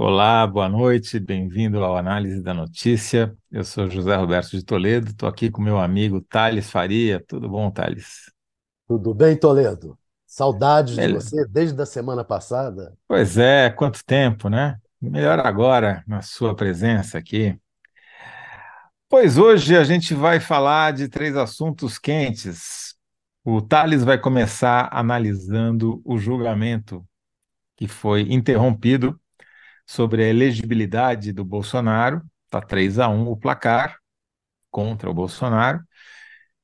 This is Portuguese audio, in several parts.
Olá, boa noite, bem-vindo ao Análise da Notícia. Eu sou José Roberto de Toledo, estou aqui com meu amigo Thales Faria. Tudo bom, Thales? Tudo bem, Toledo? Saudades de você desde a semana passada. Pois é, quanto tempo, né? Melhor agora na sua presença aqui. Pois hoje a gente vai falar de três assuntos quentes. O Thales vai começar analisando o julgamento que foi interrompido sobre a elegibilidade do Bolsonaro. Está 3 a 1 o placar contra o Bolsonaro.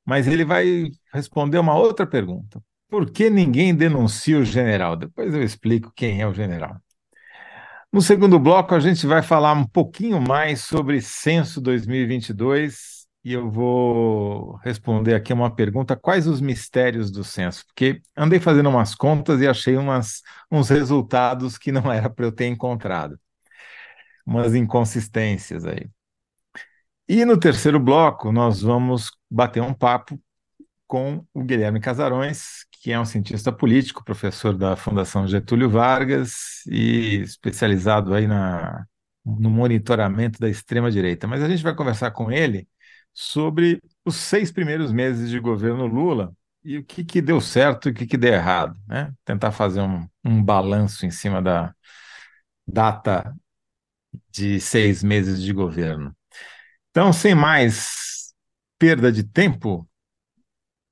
Mas ele vai responder uma outra pergunta. Por que ninguém denuncia o general? Depois eu explico quem é o general. No segundo bloco, a gente vai falar um pouquinho mais sobre censo 2022 e eu vou responder aqui uma pergunta: quais os mistérios do censo? Porque andei fazendo umas contas e achei umas, uns resultados que não era para eu ter encontrado, umas inconsistências aí. E no terceiro bloco, nós vamos bater um papo com o Guilherme Casarões, que é um cientista político, professor da Fundação Getúlio Vargas e especializado aí na, no monitoramento da extrema-direita. Mas a gente vai conversar com ele sobre os seis primeiros meses de governo Lula e o que, que deu certo e o que, que deu errado, né? Tentar fazer um, um balanço em cima da data de seis meses de governo. Então, sem mais perda de tempo,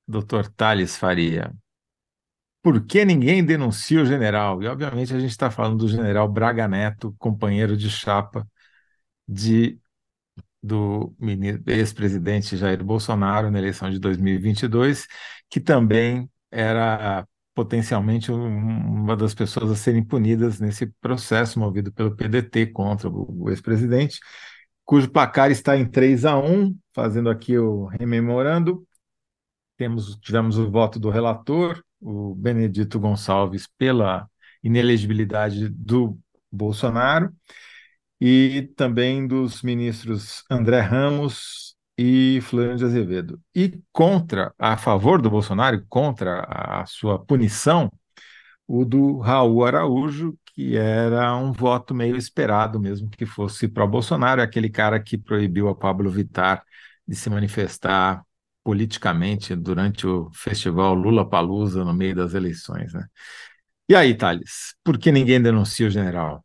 doutor Thales Faria, por que ninguém denuncia o general? E, obviamente, a gente está falando do general Braga Neto, companheiro de chapa de, do ex-presidente Jair Bolsonaro na eleição de 2022, que também era potencialmente um- uma das pessoas a serem punidas nesse processo movido pelo PDT contra o, o ex-presidente, cujo placar está em 3 a 1, fazendo aqui o rememorando. Temos, tivemos o voto do relator, o Benedito Gonçalves, pela inelegibilidade do Bolsonaro, e também dos ministros André Ramos e Floriano de Azevedo. E contra, a favor do Bolsonaro, contra a sua punição, o do Raul Araújo, que era um voto meio esperado mesmo que fosse para Bolsonaro, é aquele cara que proibiu a Pablo Vittar de se manifestar politicamente durante o festival Lula Palusa no meio das eleições, né? E aí, Thales, por que ninguém denuncia o general?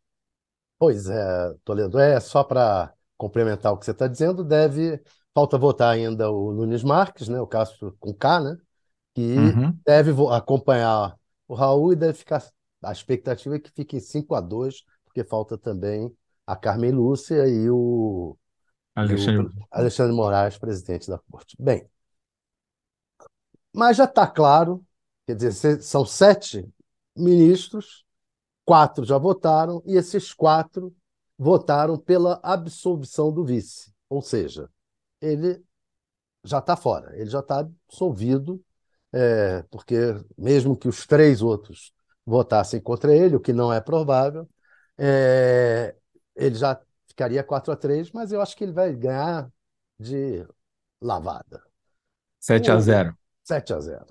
Pois é, Toledo, é só para complementar o que você está dizendo, deve, falta votar ainda o Nunes Marques, né, o caso com K, né, que Uhum. deve acompanhar o Raul e deve ficar, a expectativa é que fique em 5 a 2, porque falta também a Carmen Lúcia e o, e o Alexandre, Alexandre Moraes, presidente da Corte. Bem, mas já está claro, quer dizer, são sete ministros, quatro já votaram, e esses quatro votaram pela absolvição do vice. Ou seja, ele já está fora, ele já está absolvido, é, porque mesmo que os três outros votassem contra ele, o que não é provável, é, ele já ficaria 4 a 3, mas eu acho que ele vai ganhar de lavada. 7 a O 0. 7 a 0.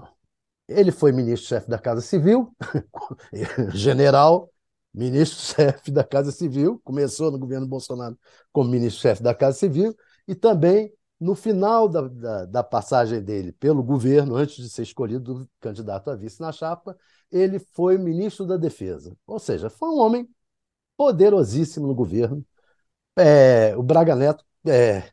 Ele foi ministro-chefe da Casa Civil, general, ministro-chefe da Casa Civil, começou no governo Bolsonaro como ministro-chefe da Casa Civil, e também no final da, da, da passagem dele pelo governo, antes de ser escolhido candidato a vice na chapa, ele foi ministro da Defesa. Ou seja, foi um homem poderosíssimo no governo. É, o Braga Neto é,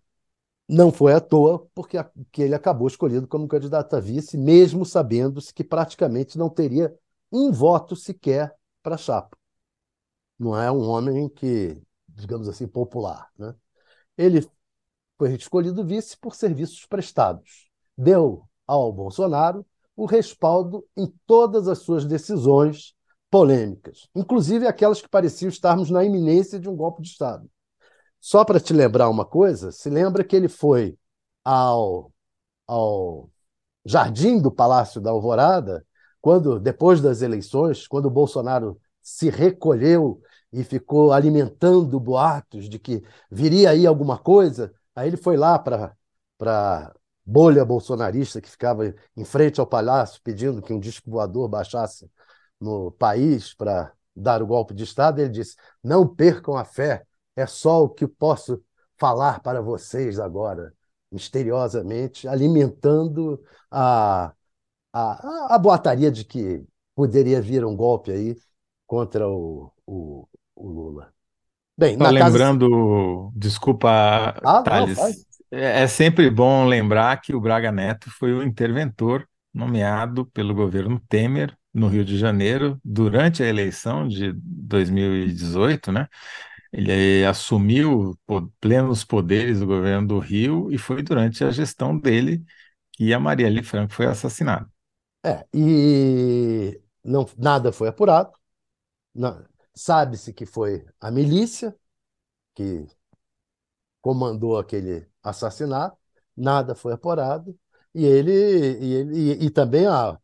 não foi à toa, porque a- que ele acabou escolhido como candidato a vice, mesmo sabendo-se que praticamente não teria um voto sequer para a chapa. Não é um homem que, digamos assim, popular, né? Ele foi escolhido vice por serviços prestados. Deu ao Bolsonaro o respaldo em todas as suas decisões polêmicas, inclusive aquelas que pareciam estarmos na iminência de um golpe de Estado. Só para te lembrar uma coisa, se lembra que ele foi ao, ao jardim do Palácio da Alvorada, quando depois das eleições, quando o Bolsonaro se recolheu e ficou alimentando boatos de que viria aí alguma coisa, aí ele foi lá para para bolha bolsonarista que ficava em frente ao palácio pedindo que um disco voador baixasse no país para dar o golpe de Estado, ele disse: Não percam a fé, é só o que posso falar para vocês agora, misteriosamente, alimentando a, a, a boataria de que poderia vir um golpe aí contra o, o, o Lula. Bem, Só lembrando, casa... desculpa, ah, Thales, não, é, é sempre bom lembrar que o Braga Neto foi o interventor nomeado pelo governo Temer no Rio de Janeiro durante a eleição de 2018, né? Ele assumiu plenos poderes do governo do Rio e foi durante a gestão dele que a Marielle Franco foi assassinada. É, e não, nada foi apurado. Sabe-se que foi a milícia que comandou aquele assassinato, nada foi apurado, e ele e, ele, e, também a,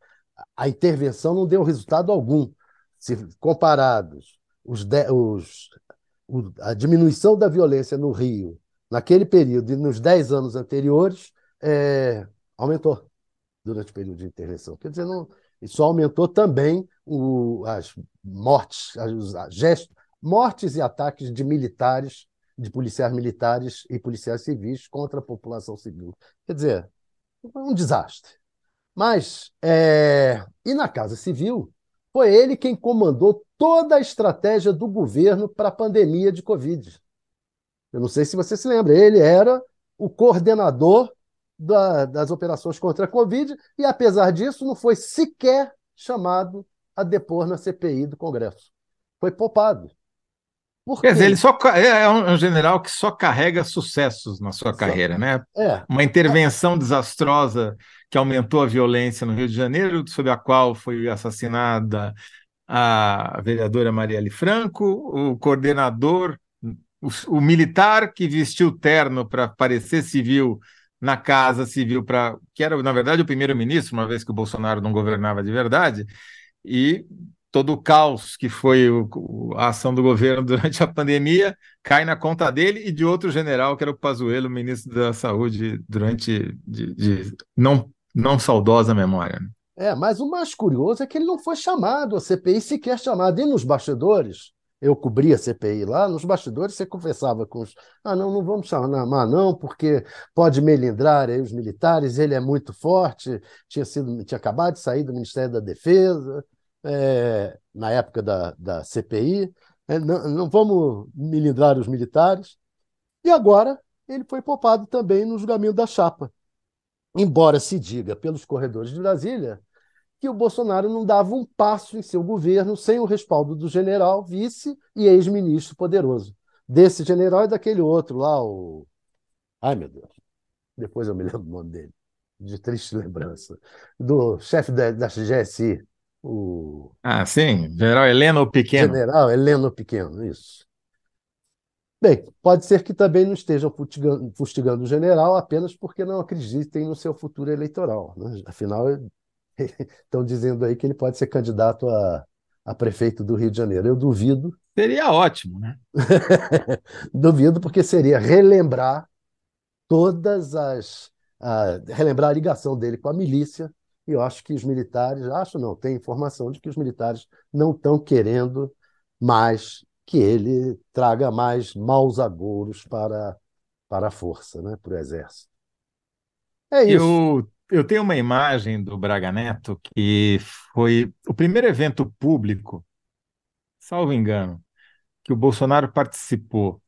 a intervenção não deu resultado algum. Se comparados os, de, os a diminuição da violência no Rio naquele período e nos dez anos anteriores é, aumentou durante o período de intervenção. Quer dizer, não, isso aumentou também o, as mortes, as, gestos, mortes e ataques de militares, de policiais militares e policiais civis contra a população civil. Quer dizer, um desastre. Mas, é, e na Casa Civil, foi ele quem comandou toda a estratégia do governo para a pandemia de Covid. Eu não sei se você se lembra, ele era o coordenador da, das operações contra a Covid e, apesar disso, não foi sequer chamado a depor na CPI do Congresso. Foi poupado. Por Quer dizer, ele só é, é um general que só carrega sucessos na sua carreira, né? É. Uma intervenção desastrosa que aumentou a violência no Rio de Janeiro, sob a qual foi assassinada a vereadora Marielle Franco, o coordenador, o, o militar que vestiu terno para parecer civil na Casa Civil para que era na verdade o primeiro-ministro, uma vez que o Bolsonaro não governava de verdade, e todo o caos que foi o, a ação do governo durante a pandemia cai na conta dele e de outro general que era o Pazuello, ministro da Saúde durante de, de não não saudosa memória. Né? É, mas o mais curioso é que ele não foi chamado, a CPI sequer chamado. E nos bastidores, eu cobria a CPI lá, nos bastidores você conversava com os. Ah, não, não vamos chamar não, porque pode melindrar aí os militares, ele é muito forte, tinha, sido, tinha acabado de sair do Ministério da Defesa, é, na época da, da CPI. É, não, não vamos melindrar os militares. E agora ele foi poupado também no julgamento da chapa. Embora se diga pelos corredores de Brasília que o Bolsonaro não dava um passo em seu governo sem o respaldo do general, vice e ex-ministro poderoso. Desse general e daquele outro lá, o. Ai, meu Deus. Depois eu me lembro o nome dele. De triste lembrança. Do chefe da, da GSI, o. Ah, sim. General Heleno Pequeno. General Heleno Pequeno, isso. Bem, pode ser que também não estejam fustigando, fustigando o general apenas porque não acreditem no seu futuro eleitoral. Né? Afinal, Estão dizendo aí que ele pode ser candidato a, a prefeito do Rio de Janeiro. Eu duvido. Seria ótimo, né? duvido, porque seria relembrar todas as. relembrar a ligação dele com a milícia. E eu acho que os militares, acho não, tem informação de que os militares não estão querendo mais que ele traga mais maus agouros para, para a força, né, para o exército. É isso. Eu eu tenho uma imagem do Braga Neto que foi o primeiro evento público, salvo engano, que o Bolsonaro participou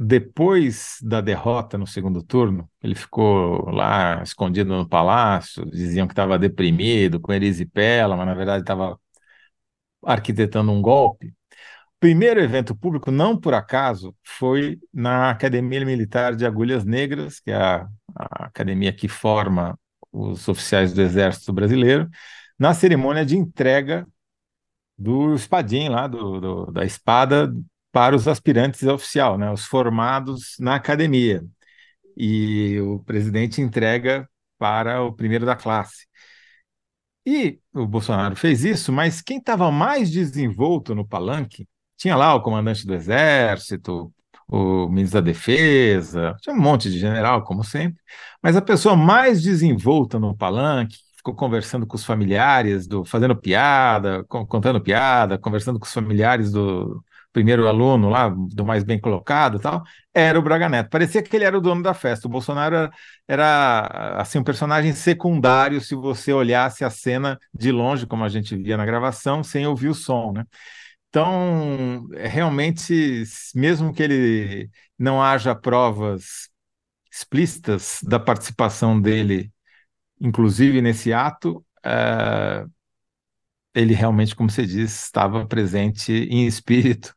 depois da derrota no segundo turno. Ele ficou lá escondido no palácio, diziam que estava deprimido, com erisipela, mas na verdade estava arquitetando um golpe. O primeiro evento público, não por acaso, foi na Academia Militar de Agulhas Negras, que é a, a academia que forma os oficiais do Exército Brasileiro, na cerimônia de entrega do espadim lá, do, do, da espada, para os aspirantes oficial, né, os formados na academia. E o presidente entrega para o primeiro da classe. E o Bolsonaro fez isso, mas quem estava mais desenvolto no palanque tinha lá o comandante do exército, o ministro da Defesa, tinha um monte de general, como sempre, mas a pessoa mais desenvolta no palanque, ficou conversando com os familiares, do, fazendo piada, contando piada, conversando com os familiares do primeiro aluno lá, do mais bem colocado tal, era o Braga Neto. Parecia que ele era o dono da festa. O Bolsonaro era, era assim um personagem secundário se você olhasse a cena de longe, como a gente via na gravação, sem ouvir o som, né? Então, realmente, mesmo que ele não haja provas explícitas da participação dele, inclusive nesse ato, uh, ele realmente, como você disse, estava presente em espírito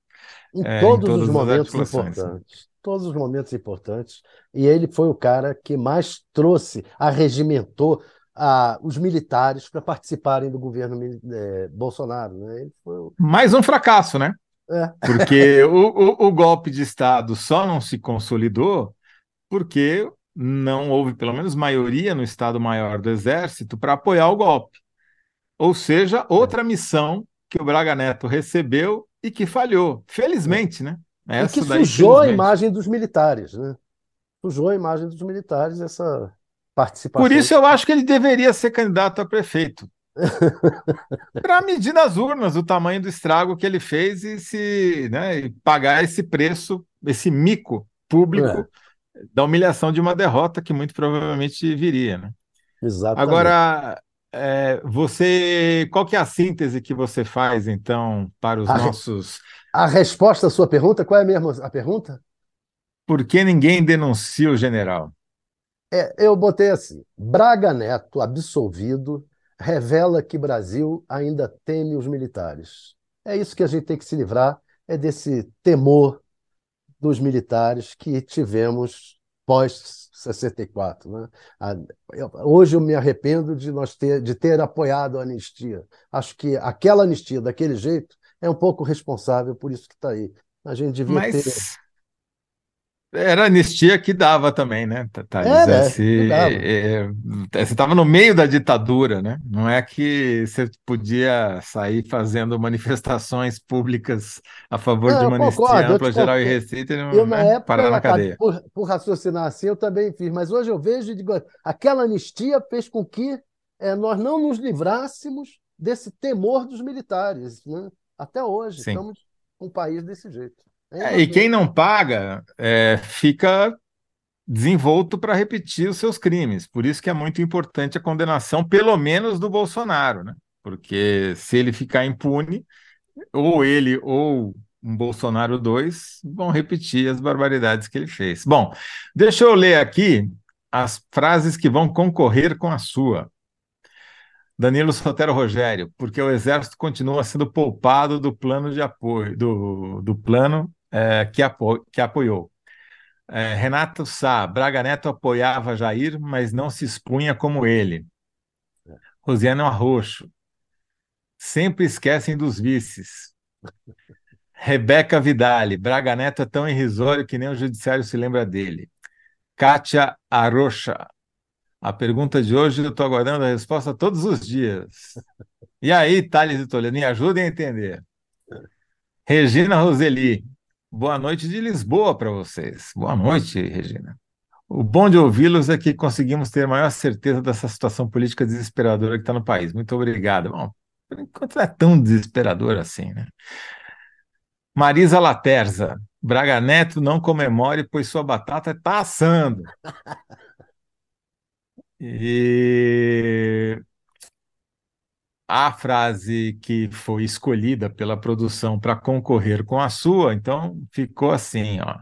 em, é, todos, em todos os momentos importantes. Todos os momentos importantes. E ele foi o cara que mais trouxe, arregimentou a, os militares para participarem do governo é, Bolsonaro. Né? O... Mais um fracasso, né? É. Porque o, o, o golpe de Estado só não se consolidou porque não houve, pelo menos, maioria no Estado-Maior do Exército para apoiar o golpe. Ou seja, outra missão que o Braga Neto recebeu e que falhou. Felizmente, né? Essa e que sujou a imagem dos militares, né? Sujou a imagem dos militares essa participação. Por isso eu acho que ele deveria ser candidato a prefeito. para medir nas urnas o tamanho do estrago que ele fez e se né, e pagar esse preço, esse mico público é. da humilhação de uma derrota que muito provavelmente viria. Né? Exatamente. Agora, é, você, qual que é a síntese que você faz então para os a nossos? Re... A resposta à sua pergunta, qual é mesmo a pergunta? Por que ninguém denuncia o general? É, eu botei assim: Braga Neto absolvido revela que Brasil ainda teme os militares. É isso que a gente tem que se livrar, é desse temor dos militares que tivemos pós 64. Né? Hoje eu me arrependo de nós ter, de ter apoiado a anistia. Acho que aquela anistia daquele jeito é um pouco responsável por isso que está aí. A gente devia Mas... ter era anistia que dava também, né, Thales? Era, Esse, é, é, você estava no meio da ditadura, né? Não é que você podia sair fazendo manifestações públicas a favor não, de uma anistia concordo, ampla, geral e receita e não né, parar na cadeia. Por, por, raciocinar assim, eu também fiz, mas hoje eu vejo e digo, aquela anistia fez com que é, nós não nos livrássemos desse temor dos militares, né? Até hoje, Sim. estamos com um país desse jeito. É, e quem não paga é, fica desenvolto para repetir os seus crimes. Por isso que é muito importante a condenação, pelo menos do Bolsonaro, né? Porque se ele ficar impune, ou ele ou um Bolsonaro 2 vão repetir as barbaridades que ele fez. Bom, deixa eu ler aqui as frases que vão concorrer com a sua. Danilo Sotero Rogério, porque o Exército continua sendo poupado do plano de apoio, do, do plano é, que, apo que apoiou. É, Renato Sá, Braga Neto apoiava Jair, mas não se expunha como ele. Rosiana Arroxo, sempre esquecem dos vices. Rebeca Vidali, Braga Neto é tão irrisório que nem o judiciário se lembra dele. Kátia Arocha, a pergunta de hoje eu estou aguardando a resposta todos os dias. E aí, Thales e Toledo, me ajudem a entender. Regina Roseli, Boa noite de Lisboa para vocês. Boa noite, Regina. O bom de ouvi-los é que conseguimos ter maior certeza dessa situação política desesperadora que está no país. Muito obrigado. Bom, por enquanto não é tão desesperador assim, né? Marisa Laterza. Braga Neto não comemore, pois sua batata está assando. E a frase que foi escolhida pela produção para concorrer com a sua, então ficou assim, ó.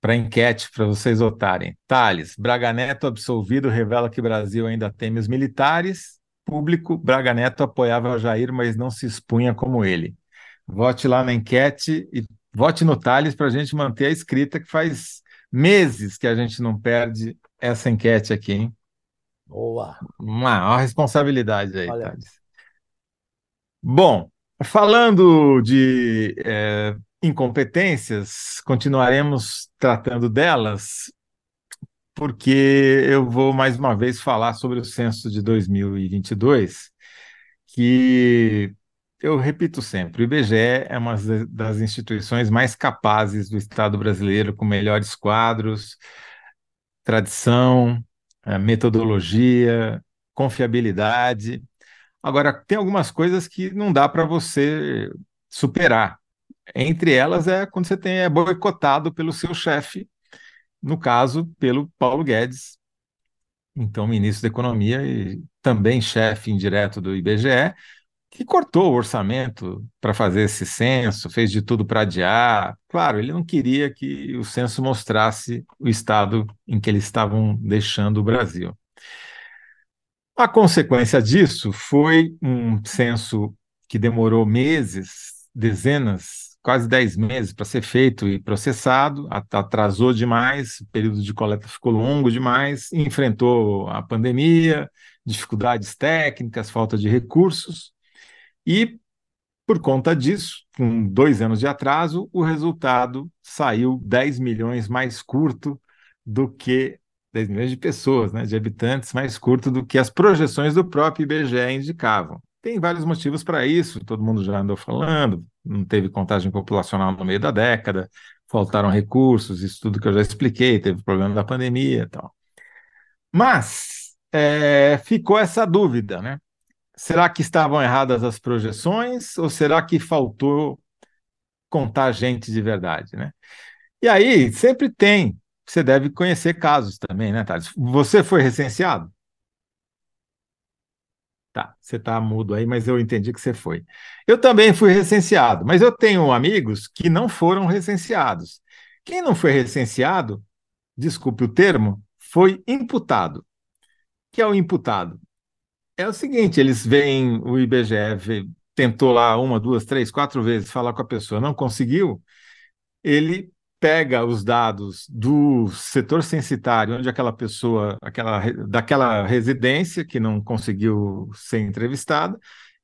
Para enquete, para vocês votarem. Thales, Braga Neto absolvido revela que Brasil ainda teme os militares. Público, Braga Neto apoiava Jair, mas não se expunha como ele. Vote lá na enquete e vote no Thales para a gente manter a escrita, que faz meses que a gente não perde essa enquete aqui, hein? Boa. Uma, uma responsabilidade aí, Olha. Thales. Bom, falando de é, incompetências, continuaremos tratando delas, porque eu vou mais uma vez falar sobre o censo de 2022, que eu repito sempre, o IBGE é uma das instituições mais capazes do Estado brasileiro, com melhores quadros, tradição, metodologia, confiabilidade. Agora, tem algumas coisas que não dá para você superar. Entre elas é quando você tem, é boicotado pelo seu chefe, no caso, pelo Paulo Guedes, então ministro da Economia e também chefe indireto do IBGE, que cortou o orçamento para fazer esse censo, fez de tudo para adiar. Claro, ele não queria que o censo mostrasse o estado em que eles estavam deixando o Brasil. A consequência disso foi um censo que demorou meses, dezenas, quase dez meses para ser feito e processado, atrasou demais, o período de coleta ficou longo demais, enfrentou a pandemia, dificuldades técnicas, falta de recursos, e por conta disso, com dois anos de atraso, o resultado saiu 10 milhões mais curto do que 10 milhões de pessoas, né, de habitantes, mais curto do que as projeções do próprio IBGE indicavam. Tem vários motivos para isso, todo mundo já andou falando, não teve contagem populacional no meio da década, faltaram recursos, isso tudo que eu já expliquei, teve problema da pandemia e tal. Mas é, ficou essa dúvida, né? Será que estavam erradas as projeções ou será que faltou contar gente de verdade, né? E aí, sempre tem, você deve conhecer casos também, né, Thales? Você foi recenseado? Tá, você está mudo aí, mas eu entendi que você foi. Eu também fui recenseado, mas eu tenho amigos que não foram recenseados. Quem não foi recenseado, desculpe o termo, foi imputado. O que é o imputado? É o seguinte, eles veem o IBGE, tentou lá uma, duas, três, quatro vezes falar com a pessoa, não conseguiu, ele pega os dados do setor censitário, onde aquela pessoa, aquela, daquela residência que não conseguiu ser entrevistada,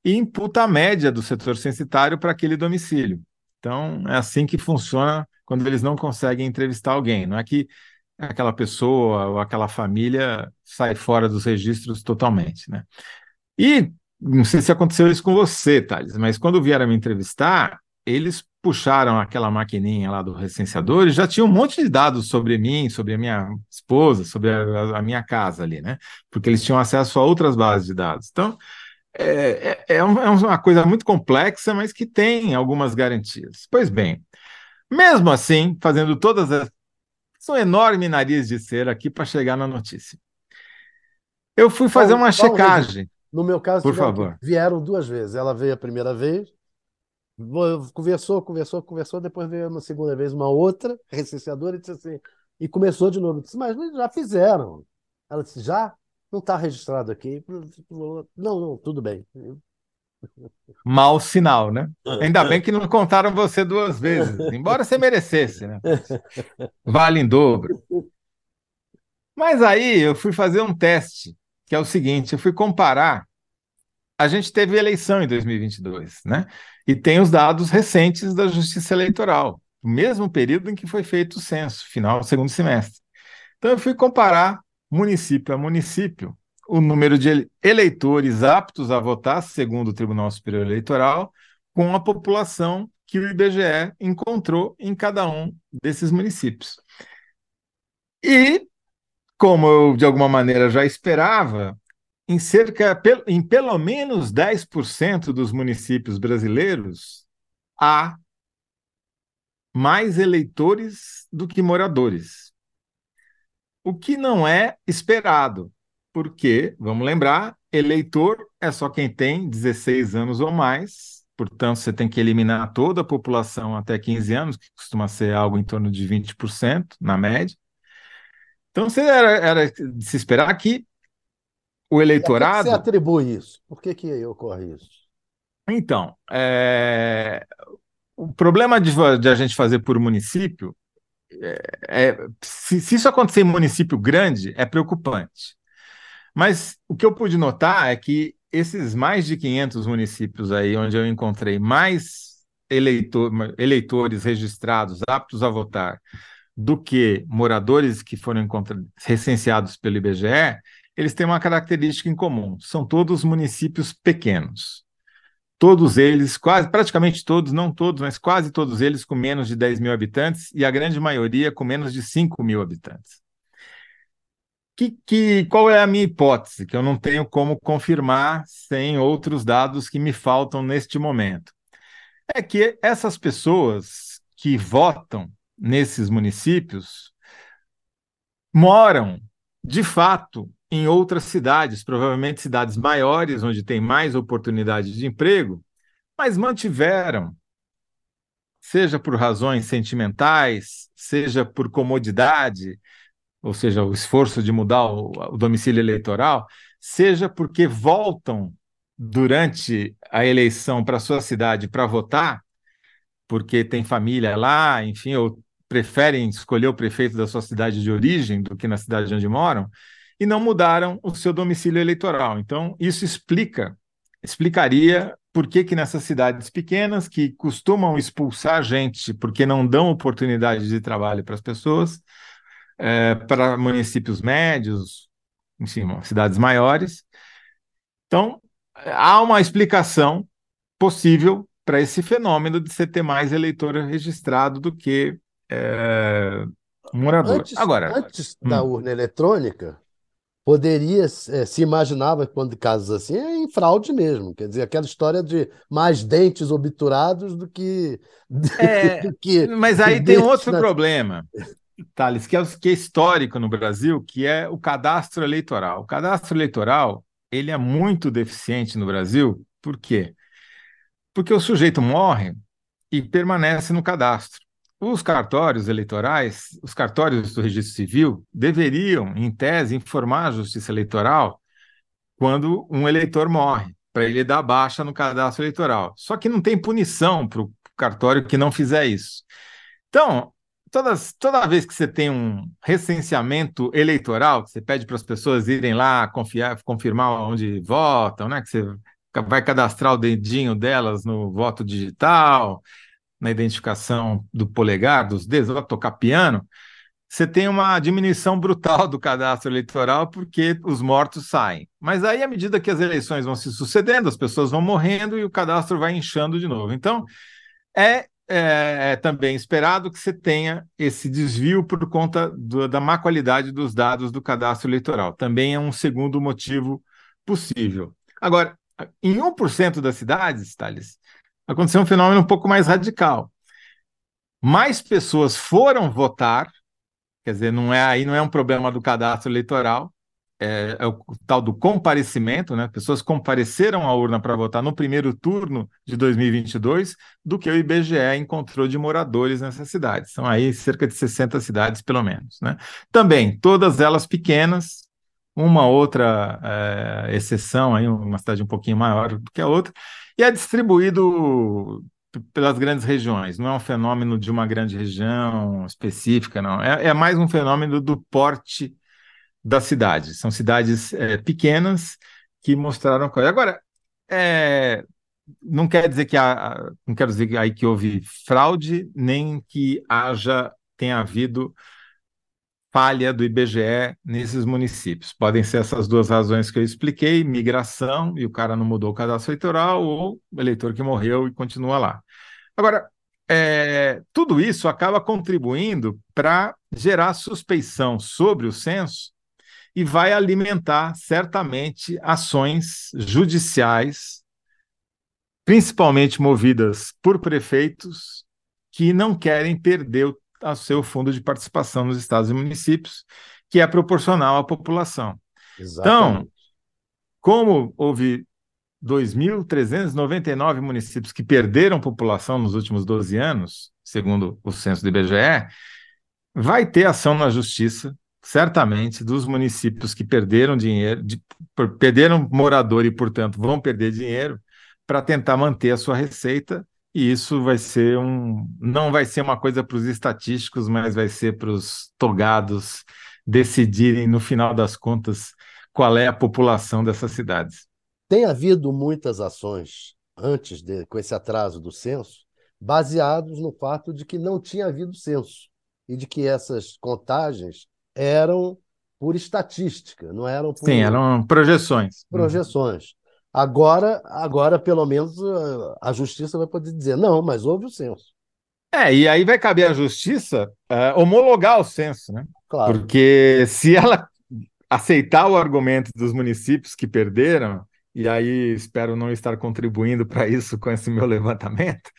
e imputa a média do setor censitário para aquele domicílio. Então, é assim que funciona quando eles não conseguem entrevistar alguém. Não é que aquela pessoa ou aquela família sai fora dos registros totalmente, né? E não sei se aconteceu isso com você, Thales, mas quando vieram me entrevistar, eles puxaram aquela maquininha lá do recenseador e já tinha um monte de dados sobre mim, sobre a minha esposa, sobre a, a minha casa ali, né? Porque eles tinham acesso a outras bases de dados. Então, é, é, é, é uma coisa muito complexa, mas que tem algumas garantias. Pois bem, mesmo assim, fazendo todas são enorme nariz de cera aqui para chegar na notícia. Eu fui fazer uma checagem. No meu caso, por favor. vieram duas vezes. Ela veio a primeira vez, conversou, conversou, conversou, depois veio uma segunda vez uma outra recenseadora e disse assim, e começou de novo. disse, mas já fizeram. Ela disse, já? Não está registrado aqui. Não, não, tudo bem. Mau sinal, né? Ainda bem que não contaram você duas vezes, embora você merecesse, né? Vale em dobro. Mas aí eu fui fazer um teste, que é o seguinte: eu fui comparar. A gente teve eleição em 2022, né? E tem os dados recentes da Justiça Eleitoral, o mesmo período em que foi feito o censo, final do segundo semestre. Então eu fui comparar município a município o número de eleitores aptos a votar, segundo o Tribunal Superior Eleitoral, com a população que o IBGE encontrou em cada um desses municípios. E, como eu de alguma maneira já esperava, em cerca em pelo menos 10% dos municípios brasileiros há mais eleitores do que moradores. O que não é esperado, porque, vamos lembrar, eleitor é só quem tem 16 anos ou mais, portanto, você tem que eliminar toda a população até 15 anos, que costuma ser algo em torno de 20%, na média. Então, você era, era de se esperar que o eleitorado. Por que você atribui isso? Por que, que ocorre isso? Então, é... o problema de, de, a gente fazer por município é, é se, se, isso acontecer em município grande, é preocupante. Mas o que eu pude notar é que esses mais de 500 municípios aí, onde eu encontrei mais eleitor, eleitores registrados aptos a votar do que moradores que foram recenseados pelo IBGE, eles têm uma característica em comum: são todos municípios pequenos. Todos eles, quase, praticamente todos, não todos, mas quase todos eles com menos de 10 mil habitantes e a grande maioria com menos de 5 mil habitantes. Que, que, qual é a minha hipótese, que eu não tenho como confirmar sem outros dados que me faltam neste momento? É que essas pessoas que votam nesses municípios moram, de fato, em outras cidades, provavelmente cidades maiores, onde tem mais oportunidades de emprego, mas mantiveram, seja por razões sentimentais, seja por comodidade, ou seja, o esforço de mudar o, o domicílio eleitoral, seja porque voltam durante a eleição para sua cidade para votar, porque tem família lá, enfim, ou preferem escolher o prefeito da sua cidade de origem do que na cidade onde moram, e não mudaram o seu domicílio eleitoral. Então, isso explica, explicaria por que, que nessas cidades pequenas, que costumam expulsar gente porque não dão oportunidade de trabalho para as pessoas, é, para municípios médios, enfim, cidades maiores. Então, há uma explicação possível para esse fenômeno de você ter mais eleitor registrado do que é, morador. Antes, Agora, antes hum. da urna eletrônica, poderia é, se imaginava quando casos assim é em fraude mesmo, quer dizer aquela história de mais dentes obturados do que, é, do que mas aí tem outro na... problema. Thales, que é, que é histórico no Brasil, que é o cadastro eleitoral. O cadastro eleitoral ele é muito deficiente no Brasil, por quê? Porque o sujeito morre e permanece no cadastro. Os cartórios eleitorais, os cartórios do registro civil, deveriam, em tese, informar a justiça eleitoral quando um eleitor morre, para ele dar baixa no cadastro eleitoral. Só que não tem punição para o cartório que não fizer isso. Então, todas, toda vez que você tem um recenseamento eleitoral, que você pede para as pessoas irem lá confiar, confirmar onde votam, né? que você vai cadastrar o dedinho delas no voto digital, na identificação do polegar, dos dedos, vai tocar piano, você tem uma diminuição brutal do cadastro eleitoral porque os mortos saem. Mas aí, à medida que as eleições vão se sucedendo, as pessoas vão morrendo e o cadastro vai inchando de novo. Então, é é, é, também esperado que você tenha esse desvio por conta do, da má qualidade dos dados do cadastro eleitoral. Também é um segundo motivo possível. Agora, em 1% das cidades, Thales, aconteceu um fenômeno um pouco mais radical. Mais pessoas foram votar, quer dizer, não é aí não é um problema do cadastro eleitoral, é, é, o tal do comparecimento, né? Pessoas compareceram à urna para votar no primeiro turno de 2022 do que o IBGE encontrou de moradores nessas cidades. São aí cerca de 60 cidades, pelo menos, né? Também, todas elas pequenas, uma outra é, exceção, aí, uma cidade um pouquinho maior do que a outra, e é distribuído pelas grandes regiões, não é um fenômeno de uma grande região específica, não. É, é mais um fenômeno do porte das cidades. São cidades é, pequenas que mostraram coisa. Agora, é, não quer dizer que há, não quero dizer aí que houve fraude, nem que haja tenha havido falha do IBGE nesses municípios. Podem ser essas duas razões que eu expliquei: migração e o cara não mudou o cadastro eleitoral, ou eleitor que morreu e continua lá. Agora, é, tudo isso acaba contribuindo para gerar suspeição sobre o censo e vai alimentar certamente ações judiciais, principalmente movidas por prefeitos que não querem perder o, seu fundo de participação nos estados e municípios, que é proporcional à população. Exatamente. Então, como houve 2.399 municípios que perderam população nos últimos 12 anos, segundo o censo do IBGE, vai ter ação na justiça certamente, dos municípios que perderam dinheiro, de, perderam morador e, portanto, vão perder dinheiro para tentar manter a sua receita. E isso vai ser um. Não vai ser uma coisa para os estatísticos, mas vai ser para os togados decidirem, no final das contas, qual é a população dessas cidades. Tem havido muitas ações antes de, com esse atraso do censo, baseados no fato de que não tinha havido censo e de que essas contagens eram por estatística, não eram por... Sim, eram projeções. Projeções. Agora, agora pelo menos a justiça vai poder dizer, não, mas houve o censo. É, e aí vai caber à justiça uh, homologar o censo, né? Claro. Porque se ela aceitar o argumento dos municípios que perderam, e aí espero não estar contribuindo para isso com esse meu levantamento,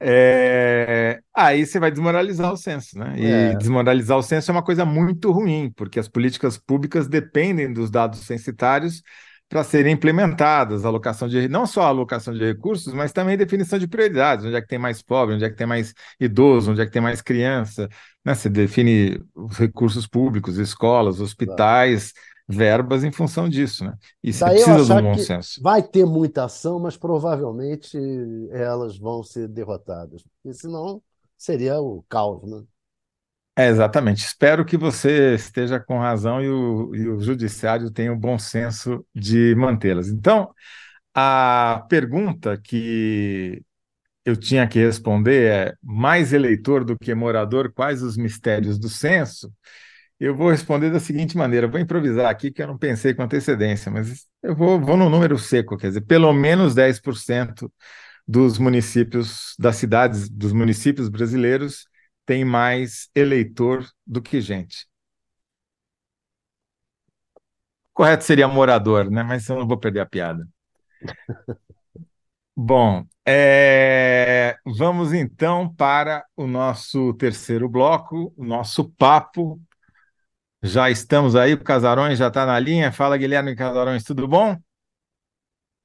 é, aí você vai desmoralizar o censo, né? E é. desmoralizar o censo é uma coisa muito ruim, porque as políticas públicas dependem dos dados censitários para serem implementadas, alocação de não só a alocação de recursos, mas também definição de prioridades, onde é que tem mais pobre, onde é que tem mais idoso, onde é que tem mais criança, né? Você define os recursos públicos, escolas, hospitais, verbas em função disso, né? E você precisa do bom senso. Vai ter muita ação, mas provavelmente elas vão ser derrotadas, porque senão seria o caos, né? É, exatamente. Espero que você esteja com razão e o, e o judiciário tenha o bom senso de mantê-las. Então, a pergunta que eu tinha que responder é: mais eleitor do que morador, quais os mistérios do censo? Eu vou responder da seguinte maneira: vou improvisar aqui, que eu não pensei com antecedência, mas eu vou, vou no número seco, quer dizer, pelo menos 10% dos municípios, das cidades, dos municípios brasileiros tem mais eleitor do que gente. Correto seria morador, né? Mas eu não vou perder a piada. Bom, é... vamos então para o nosso terceiro bloco, o nosso papo. Já estamos aí, o Casarões já está na linha. Fala, Guilherme Casarões, tudo bom?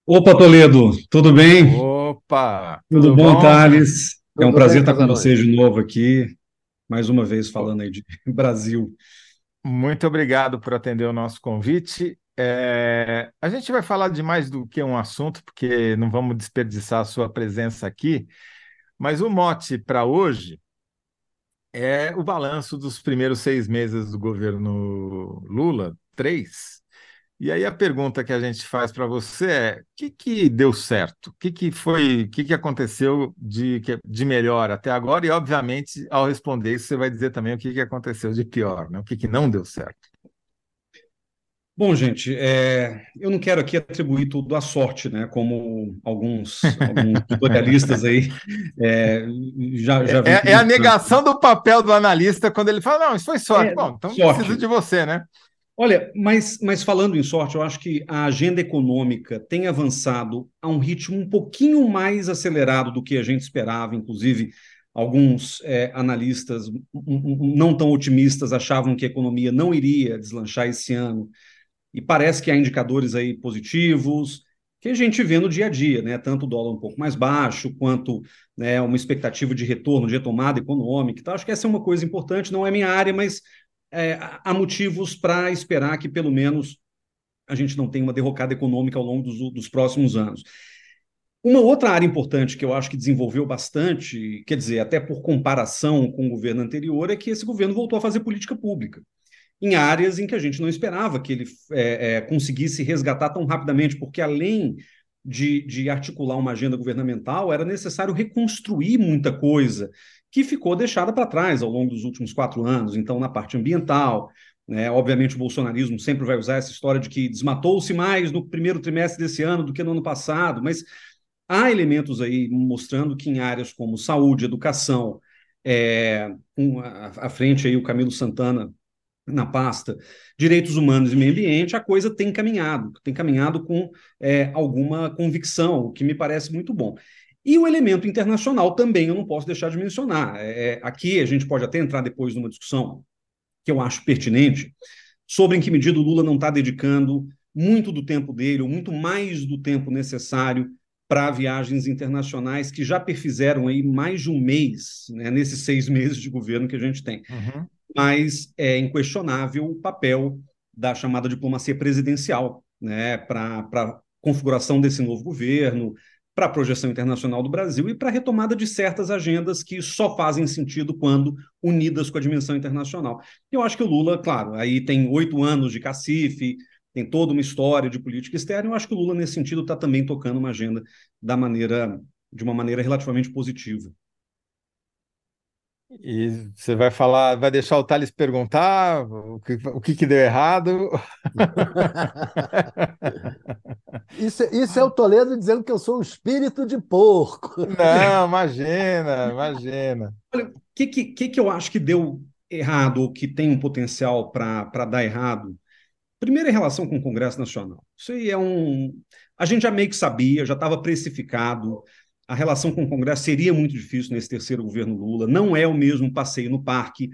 Opa, Toledo, tudo bem? Opa! Tudo, tudo bom, bom, Thales? É um prazer estar com vocês de novo aqui, mais uma vez falando aí de Brasil. Muito obrigado por atender o nosso convite. É, a gente vai falar de mais do que um assunto, porque não vamos desperdiçar a sua presença aqui, mas o mote para hoje é o balanço dos primeiros seis meses do governo Lula, três, e aí a pergunta que a gente faz para você é: o que, que deu certo? O que, que foi, o que, que aconteceu de, de melhor até agora? E, obviamente, ao responder isso, você vai dizer também o que, que aconteceu de pior, né? o que, que não deu certo. Bom, gente, é, eu não quero aqui atribuir tudo à sorte, né? Como alguns, alguns tutorialistas aí é, já, já é, é, a negação do papel do analista quando ele fala, não, isso foi sorte. É, Bom, então sorte. precisa de você, né? Olha, mas, mas falando em sorte, eu acho que a agenda econômica tem avançado a um ritmo um pouquinho mais acelerado do que a gente esperava, inclusive alguns é, analistas não tão otimistas achavam que a economia não iria deslanchar esse ano, e parece que há indicadores aí positivos, que a gente vê no dia a dia, né? Tanto o dólar um pouco mais baixo, quanto né, uma expectativa de retorno, de retomada econômica. Então, acho que essa é uma coisa importante, não é minha área, mas é, há motivos para esperar que, pelo menos, a gente não tenha uma derrocada econômica ao longo dos, dos próximos anos. Uma outra área importante que eu acho que desenvolveu bastante, quer dizer, até por comparação com o governo anterior, é que esse governo voltou a fazer política pública em áreas em que a gente não esperava que ele é, é, conseguisse resgatar tão rapidamente, porque além de, de articular uma agenda governamental, era necessário reconstruir muita coisa que ficou deixada para trás ao longo dos últimos quatro anos. Então, na parte ambiental, né, obviamente o bolsonarismo sempre vai usar essa história de que desmatou-se mais no primeiro trimestre desse ano do que no ano passado, mas há elementos aí mostrando que em áreas como saúde, educação, é, um, à frente aí o Camilo Santana na pasta direitos humanos e meio ambiente, a coisa tem caminhado, tem caminhado com é, alguma convicção, o que me parece muito bom. E o elemento internacional também eu não posso deixar de mencionar. É, é, aqui a gente pode até entrar depois numa discussão que eu acho pertinente sobre em que medida o Lula não está dedicando muito do tempo dele, ou muito mais do tempo necessário para viagens internacionais que já perfizeram aí mais de um mês, né, nesses seis meses de governo que a gente tem. Uhum. Mas é inquestionável o papel da chamada diplomacia presidencial né, para a configuração desse novo governo, para a projeção internacional do Brasil e para a retomada de certas agendas que só fazem sentido quando unidas com a dimensão internacional. Eu acho que o Lula, claro, aí tem oito anos de cacife, tem toda uma história de política externa. Eu acho que o Lula, nesse sentido, está também tocando uma agenda da maneira, de uma maneira relativamente positiva. E você vai falar, vai deixar o Thales perguntar o que, o que, que deu errado? isso, isso é o Toledo dizendo que eu sou um espírito de porco. Não, imagina, imagina. Olha, o que, que, que eu acho que deu errado, ou que tem um potencial para dar errado, Primeiro, em relação com o Congresso Nacional. Isso aí é um. A gente já meio que sabia, já estava precificado. A relação com o Congresso seria muito difícil nesse terceiro governo Lula. Não é o mesmo passeio no parque,